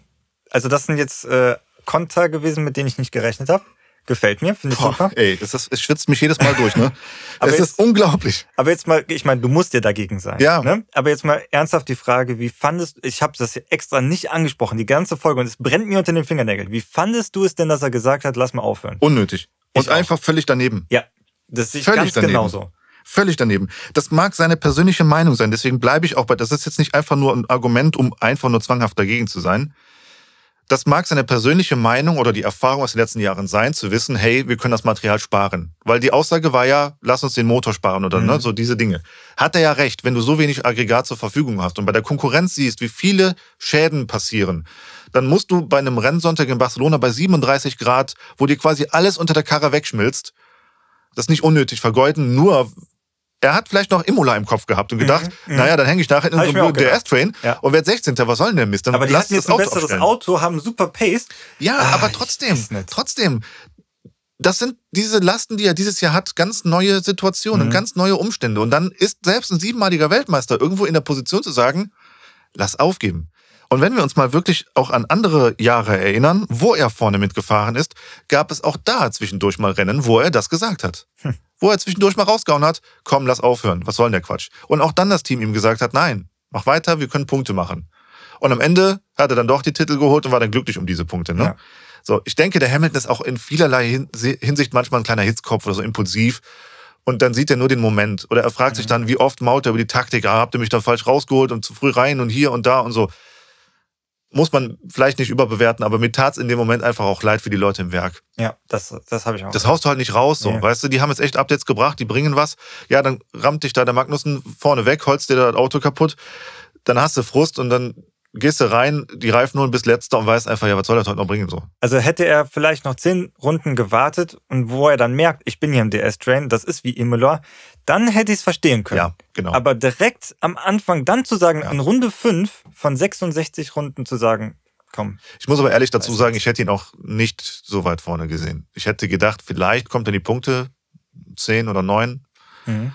Also das sind jetzt äh, Konter gewesen, mit denen ich nicht gerechnet habe. Gefällt mir, finde ich Boah, super. Ey, das ist, es schwitzt mich jedes Mal durch, ne? aber es ist unglaublich. Aber jetzt mal, ich meine, du musst ja dagegen sein. Ja. Ne? Aber jetzt mal ernsthaft die Frage, wie fandest ich habe das extra nicht angesprochen, die ganze Folge, und es brennt mir unter den Fingernägeln. Wie fandest du es denn, dass er gesagt hat, lass mal aufhören? Unnötig. Und ich einfach auch. völlig daneben. Ja, das sehe ich völlig ganz daneben. genauso. Völlig daneben. Das mag seine persönliche Meinung sein, deswegen bleibe ich auch bei, das ist jetzt nicht einfach nur ein Argument, um einfach nur zwanghaft dagegen zu sein das mag seine persönliche Meinung oder die Erfahrung aus den letzten Jahren sein, zu wissen, hey, wir können das Material sparen. Weil die Aussage war ja, lass uns den Motor sparen oder ne, mhm. ne, so diese Dinge. Hat er ja recht, wenn du so wenig Aggregat zur Verfügung hast und bei der Konkurrenz siehst, wie viele Schäden passieren, dann musst du bei einem Rennsonntag in Barcelona bei 37 Grad, wo dir quasi alles unter der Karre wegschmilzt, das nicht unnötig vergeuden, nur er hat vielleicht noch Imola im Kopf gehabt und gedacht, mhm, mhm. naja, dann hänge ich nachher in so einem DS-Train ja. und werde 16. Was soll denn der Mist? Dann aber die hatten jetzt ein Auto besseres aufstellen. Auto, haben super Pace. Ja, ah, aber trotzdem, trotzdem, das sind diese Lasten, die er dieses Jahr hat, ganz neue Situationen, mhm. ganz neue Umstände. Und dann ist selbst ein siebenmaliger Weltmeister irgendwo in der Position zu sagen, lass aufgeben. Und wenn wir uns mal wirklich auch an andere Jahre erinnern, wo er vorne mitgefahren ist, gab es auch da zwischendurch mal Rennen, wo er das gesagt hat. Hm. Wo er zwischendurch mal rausgehauen hat, komm, lass aufhören, was soll denn der Quatsch? Und auch dann das Team ihm gesagt hat, nein, mach weiter, wir können Punkte machen. Und am Ende hat er dann doch die Titel geholt und war dann glücklich um diese Punkte. Ne? Ja. So, ich denke, der Hamilton ist auch in vielerlei Hinsicht manchmal ein kleiner Hitzkopf oder so impulsiv. Und dann sieht er nur den Moment. Oder er fragt mhm. sich dann, wie oft maut er über die Taktik, ah, habt ihr mich da falsch rausgeholt und zu früh rein und hier und da und so muss man vielleicht nicht überbewerten, aber mir tat es in dem Moment einfach auch leid für die Leute im Werk. Ja, das, das habe ich auch. Das haust du halt nicht raus, so. Nee. Weißt du, die haben jetzt echt Updates gebracht, die bringen was. Ja, dann rammt dich da der Magnussen vorne weg, holst dir das Auto kaputt. Dann hast du Frust und dann gehst du rein, die Reifen holen bis letzter und weißt einfach, ja, was soll das heute noch bringen, so. Also hätte er vielleicht noch zehn Runden gewartet und wo er dann merkt, ich bin hier im DS-Train, das ist wie Imola, dann hätte ich es verstehen können. Ja, genau. Aber direkt am Anfang dann zu sagen, ja. in Runde 5 von 66 Runden zu sagen, komm. Ich muss aber ehrlich dazu sagen, ich hätte ihn auch nicht so weit vorne gesehen. Ich hätte gedacht, vielleicht kommt er in die Punkte 10 oder 9. Mhm.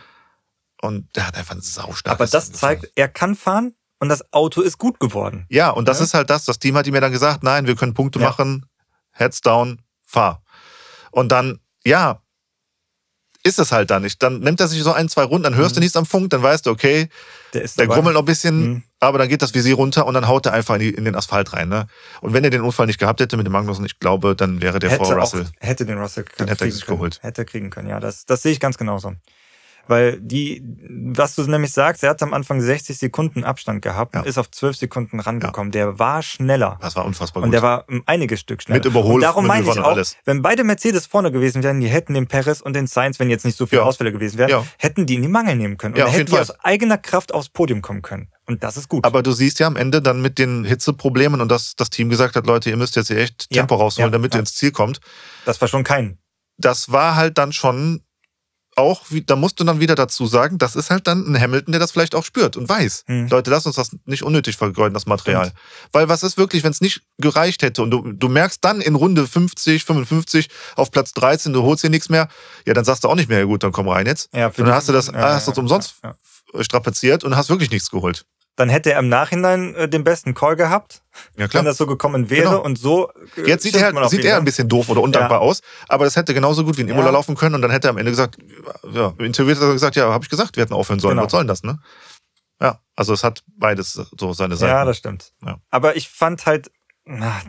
Und der hat einfach ein saustarkes Aber das zeigt, er kann fahren und das Auto ist gut geworden. Ja, und das ja? ist halt das. Das Team hat ihm ja dann gesagt, nein, wir können Punkte ja. machen, Heads down, fahr. Und dann, ja, ist es halt dann nicht. Dann nimmt er sich so ein, zwei Runden, dann hörst mhm. du nichts am Funk, dann weißt du, okay, der, der grummelt noch ein bisschen, mhm. aber dann geht das Visier runter und dann haut er einfach in, die, in, den Asphalt rein. Ne? Und wenn er den Unfall nicht gehabt hätte mit dem Magnussen, ich glaube, dann wäre der hätte vor Russell. Auch, hätte den Russell den hätte er sich können. geholt. Hätte kriegen können, ja. Das, das sehe ich ganz genauso. Weil die, was du nämlich sagst, er hat am Anfang 60 Sekunden Abstand gehabt ja. und ist auf 12 Sekunden rangekommen. Ja. Der war schneller. Das war unfassbar gut. Und der war um einiges Stück schneller. Mit Überholung. darum meine ich auch, alles. wenn beide Mercedes vorne gewesen wären, die hätten den Perez und den Sainz, wenn jetzt nicht so viele ja. Ausfälle gewesen wären, hätten die in die Mangel nehmen können. Und ja, hätten die aus eigener Kraft aufs Podium kommen können. Und das ist gut. Aber du siehst ja am Ende dann mit den Hitzeproblemen und dass das Team gesagt hat, Leute, ihr müsst jetzt hier echt Tempo rausholen, damit ihr ins Ziel kommt. Das war schon kein. Das war halt dann schon auch, da musst du dann wieder dazu sagen, das ist halt dann ein Hamilton, der das vielleicht auch spürt und weiß. Hm. Leute, lass uns das nicht unnötig vergeuden, das Material. Stimmt. Weil was ist wirklich, wenn es nicht gereicht hätte und du, du merkst dann in Runde 50, 55 auf Platz 13, du holst hier nichts mehr, ja, dann sagst du auch nicht mehr, ja gut, dann komm rein jetzt. Ja, und dann hast du das, ja, hast ja, umsonst ja, strapaziert und hast wirklich nichts geholt dann hätte er im Nachhinein äh, den besten Call gehabt, ja, wenn das so gekommen wäre. Genau. Und so. Äh, Jetzt sieht, er, sieht er ein bisschen doof oder undankbar ja. aus, aber das hätte genauso gut wie ein Imola ja. laufen können und dann hätte er am Ende gesagt, ja, im Interview hat er gesagt, ja, habe ich gesagt, wir hätten aufhören sollen. Genau. Was soll denn das, ne? Ja, also es hat beides so seine Seite. Ja, das stimmt. Ja. Aber ich fand halt,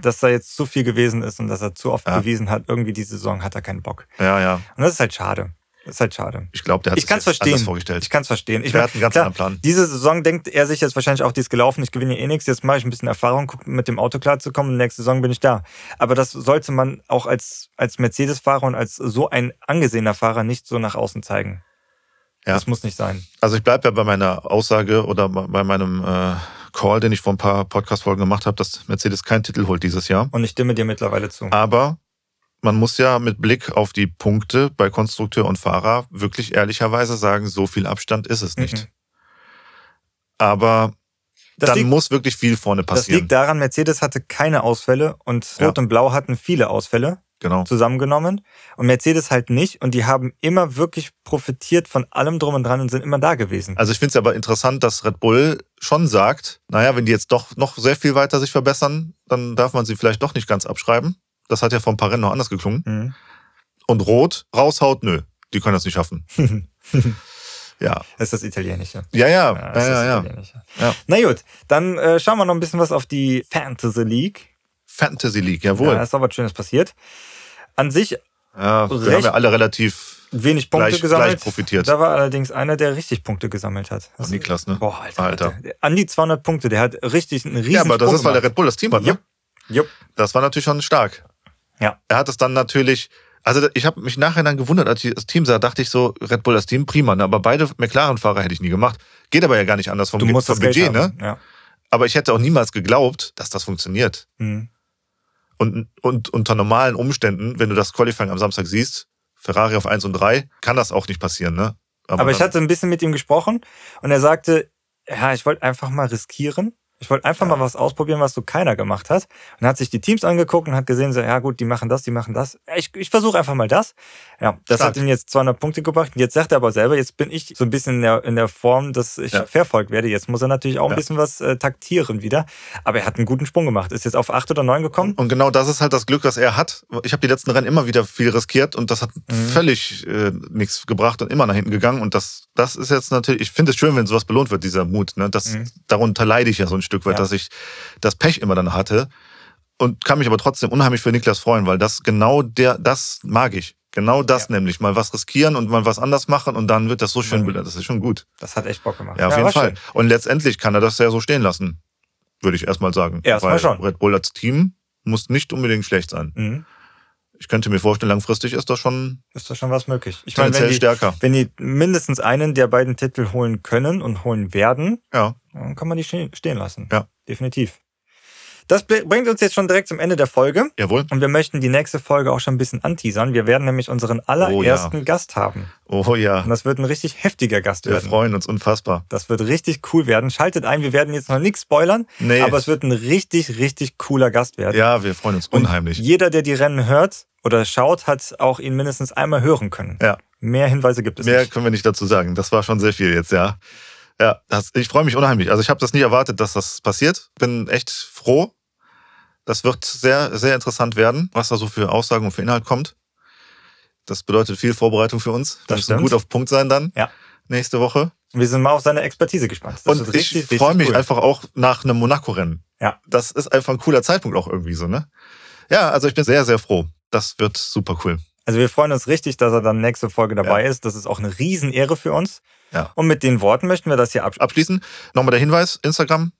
dass da jetzt zu viel gewesen ist und dass er zu oft bewiesen hat, irgendwie die Saison hat er keinen Bock. Ja, ja. Und das ist halt schade. Das ist halt schade. Ich glaube, der hat ich kann's verstehen. anders vorgestellt. Ich kann es verstehen. Ich der mein, hat einen ganz klar, anderen Plan. Diese Saison denkt er sich jetzt wahrscheinlich auch, die ist gelaufen, ich gewinne eh nichts, jetzt mache ich ein bisschen Erfahrung, gucke mit dem Auto klarzukommen nächste Saison bin ich da. Aber das sollte man auch als, als Mercedes-Fahrer und als so ein angesehener Fahrer nicht so nach außen zeigen. Ja. Das muss nicht sein. Also ich bleibe ja bei meiner Aussage oder bei meinem äh, Call, den ich vor ein paar Podcast-Folgen gemacht habe, dass Mercedes keinen Titel holt dieses Jahr. Und ich stimme dir mittlerweile zu. Aber man muss ja mit Blick auf die Punkte bei Konstrukteur und Fahrer wirklich ehrlicherweise sagen, so viel Abstand ist es nicht. Mhm. Aber das dann liegt, muss wirklich viel vorne passieren. Das liegt daran, Mercedes hatte keine Ausfälle und Rot ja. und Blau hatten viele Ausfälle genau. zusammengenommen und Mercedes halt nicht und die haben immer wirklich profitiert von allem drum und dran und sind immer da gewesen. Also ich finde es aber interessant, dass Red Bull schon sagt, naja, wenn die jetzt doch noch sehr viel weiter sich verbessern, dann darf man sie vielleicht doch nicht ganz abschreiben. Das hat ja vor ein paar Rennen noch anders geklungen. Mhm. Und Rot raushaut, nö, die können das nicht schaffen. ja. Das ist das Italienische. Ja, ja. ja, ja, ja, Italienische. ja. Na gut, dann äh, schauen wir noch ein bisschen was auf die Fantasy League. Fantasy League, jawohl. Ja, ist auch was Schönes passiert. An sich. Ja, wir haben ja alle relativ wenig Punkte gleich, gesammelt. Gleich profitiert. Da war allerdings einer, der richtig Punkte gesammelt hat. Das Niklas, ne? Boah, Alter. Alter. Alter. An die 200 Punkte, der hat richtig einen riesen Ja, aber das Sprung ist, weil der Red Bull das Team hat, ne? Ja. Jupp. Das war natürlich schon stark. Ja. Er hat es dann natürlich, also ich habe mich nachher dann gewundert, als ich das Team sah, dachte ich so, Red Bull, das Team, prima, ne? aber beide McLaren-Fahrer hätte ich nie gemacht. Geht aber ja gar nicht anders vom, Du musst vom das Budget, ne? Ja. Aber ich hätte auch niemals geglaubt, dass das funktioniert. Mhm. Und, und unter normalen Umständen, wenn du das Qualifying am Samstag siehst, Ferrari auf 1 und 3, kann das auch nicht passieren, ne? Aber ich dann- hatte ein bisschen mit ihm gesprochen und er sagte, ja, ich wollte einfach mal riskieren. Ich wollte einfach mal was ausprobieren, was so keiner gemacht hat. Und hat sich die Teams angeguckt und hat gesehen, so, ja gut, die machen das, die machen das. Ja, Ich, ich versuche einfach mal das. Ja, das Stark. hat ihm jetzt 200 Punkte gebracht. Und jetzt sagt er aber selber, jetzt bin ich so ein bisschen in der, in der Form, dass ich Ja. verfolgt werde. Jetzt muss er natürlich auch ein Ja. bisschen was äh, taktieren wieder. Aber er hat einen guten Sprung gemacht. Ist jetzt auf 8 oder 9 gekommen. Und genau das ist halt das Glück, das er hat. Ich habe die letzten Rennen immer wieder viel riskiert und das hat Mhm. völlig äh, nichts gebracht und immer nach hinten gegangen. Und das, das ist jetzt natürlich, ich finde es schön, wenn sowas belohnt wird, dieser Mut. Ne? Das, Mhm. Darunter leide ich ja so ein Stück weit, Ja. dass ich das Pech immer dann hatte. Und kann mich aber trotzdem unheimlich für Niklas freuen, weil das genau der, das mag ich. Genau das Ja. nämlich. Mal was riskieren und mal was anders machen und dann wird das so schön Mhm. Das ist schon gut. Das hat echt Bock gemacht. Ja, auf jeden war Fall. schön. Und letztendlich kann er das ja so stehen lassen. Würde ich erstmal sagen. Erstmal Weil schon. Red Bull als Team muss nicht unbedingt schlecht sein. Mhm. Ich könnte mir vorstellen, langfristig ist das schon Ist da schon was möglich. Ich meine, wenn die, stärker. wenn die mindestens einen der beiden Titel holen können und holen werden, Ja. dann kann man die ste- stehen lassen. Ja. Definitiv. Das br- bringt uns jetzt schon direkt zum Ende der Folge. Jawohl. Und wir möchten die nächste Folge auch schon ein bisschen anteasern. Wir werden nämlich unseren allerersten Gast haben. Oh ja. Und das wird ein richtig heftiger Gast Wir werden. freuen uns unfassbar. Das wird richtig cool werden. Schaltet ein, wir werden jetzt noch nichts spoilern, Nee. aber es wird ein richtig, richtig cooler Gast werden. Ja, wir freuen uns Und unheimlich. Jeder, der die Rennen hört oder schaut, hat auch ihn mindestens einmal hören können. Ja. Mehr Hinweise gibt es Mehr nicht. können wir nicht dazu sagen. Das war schon sehr viel jetzt, ja. Ja, das, ich freue mich unheimlich. Also ich habe das nie erwartet, dass das passiert. Bin echt froh. Das wird sehr, sehr interessant werden, was da so für Aussagen und für Inhalt kommt. Das bedeutet viel Vorbereitung für uns. Das müssen stimmt. gut auf Punkt sein dann. Ja. Nächste Woche. Wir sind mal auf seine Expertise gespannt. Das und wird ich richtig, freue richtig mich cool. einfach auch nach einem Monaco-Rennen. Ja. Das ist einfach ein cooler Zeitpunkt auch irgendwie so, ne? Ja, also ich bin sehr, sehr froh. Das wird super cool. Also wir freuen uns richtig, dass er dann nächste Folge dabei ist. Das ist auch eine Riesenehre für uns. Ja. Und mit den Worten möchten wir das hier abschließen. Abschließend nochmal der Hinweis, Instagram,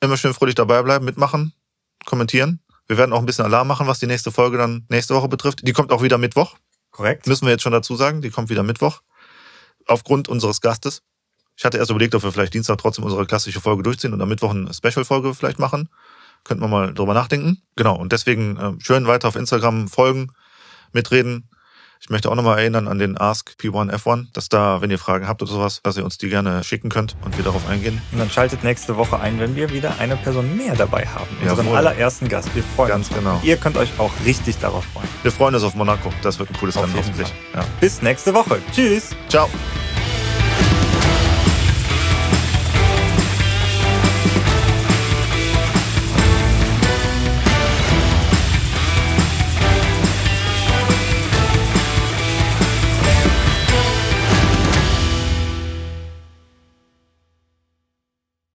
immer schön fröhlich dabei bleiben, mitmachen, kommentieren. Wir werden auch ein bisschen Alarm machen, was die nächste Folge dann nächste Woche betrifft. Die kommt auch wieder Mittwoch, Korrekt? müssen wir jetzt schon dazu sagen. Die kommt wieder Mittwoch. Aufgrund unseres Gastes. Ich hatte erst überlegt, ob wir vielleicht Dienstag trotzdem unsere klassische Folge durchziehen und am Mittwoch eine Special-Folge vielleicht machen. Könnten wir mal drüber nachdenken. Genau, und deswegen äh, schön weiter auf Instagram folgen, mitreden. Ich möchte auch nochmal erinnern an den Ask P1 F1, dass da, wenn ihr Fragen habt oder sowas, dass ihr uns die gerne schicken könnt und wir darauf eingehen. Und dann schaltet nächste Woche ein, wenn wir wieder eine Person mehr dabei haben. Unseren Jawohl. allerersten Gast. Wir freuen Ganz uns. genau. Ihr könnt euch auch richtig darauf freuen. Wir freuen uns auf Monaco. Das wird ein cooles Auf Rennen hoffentlich. Ja. Bis nächste Woche. Tschüss. Ciao.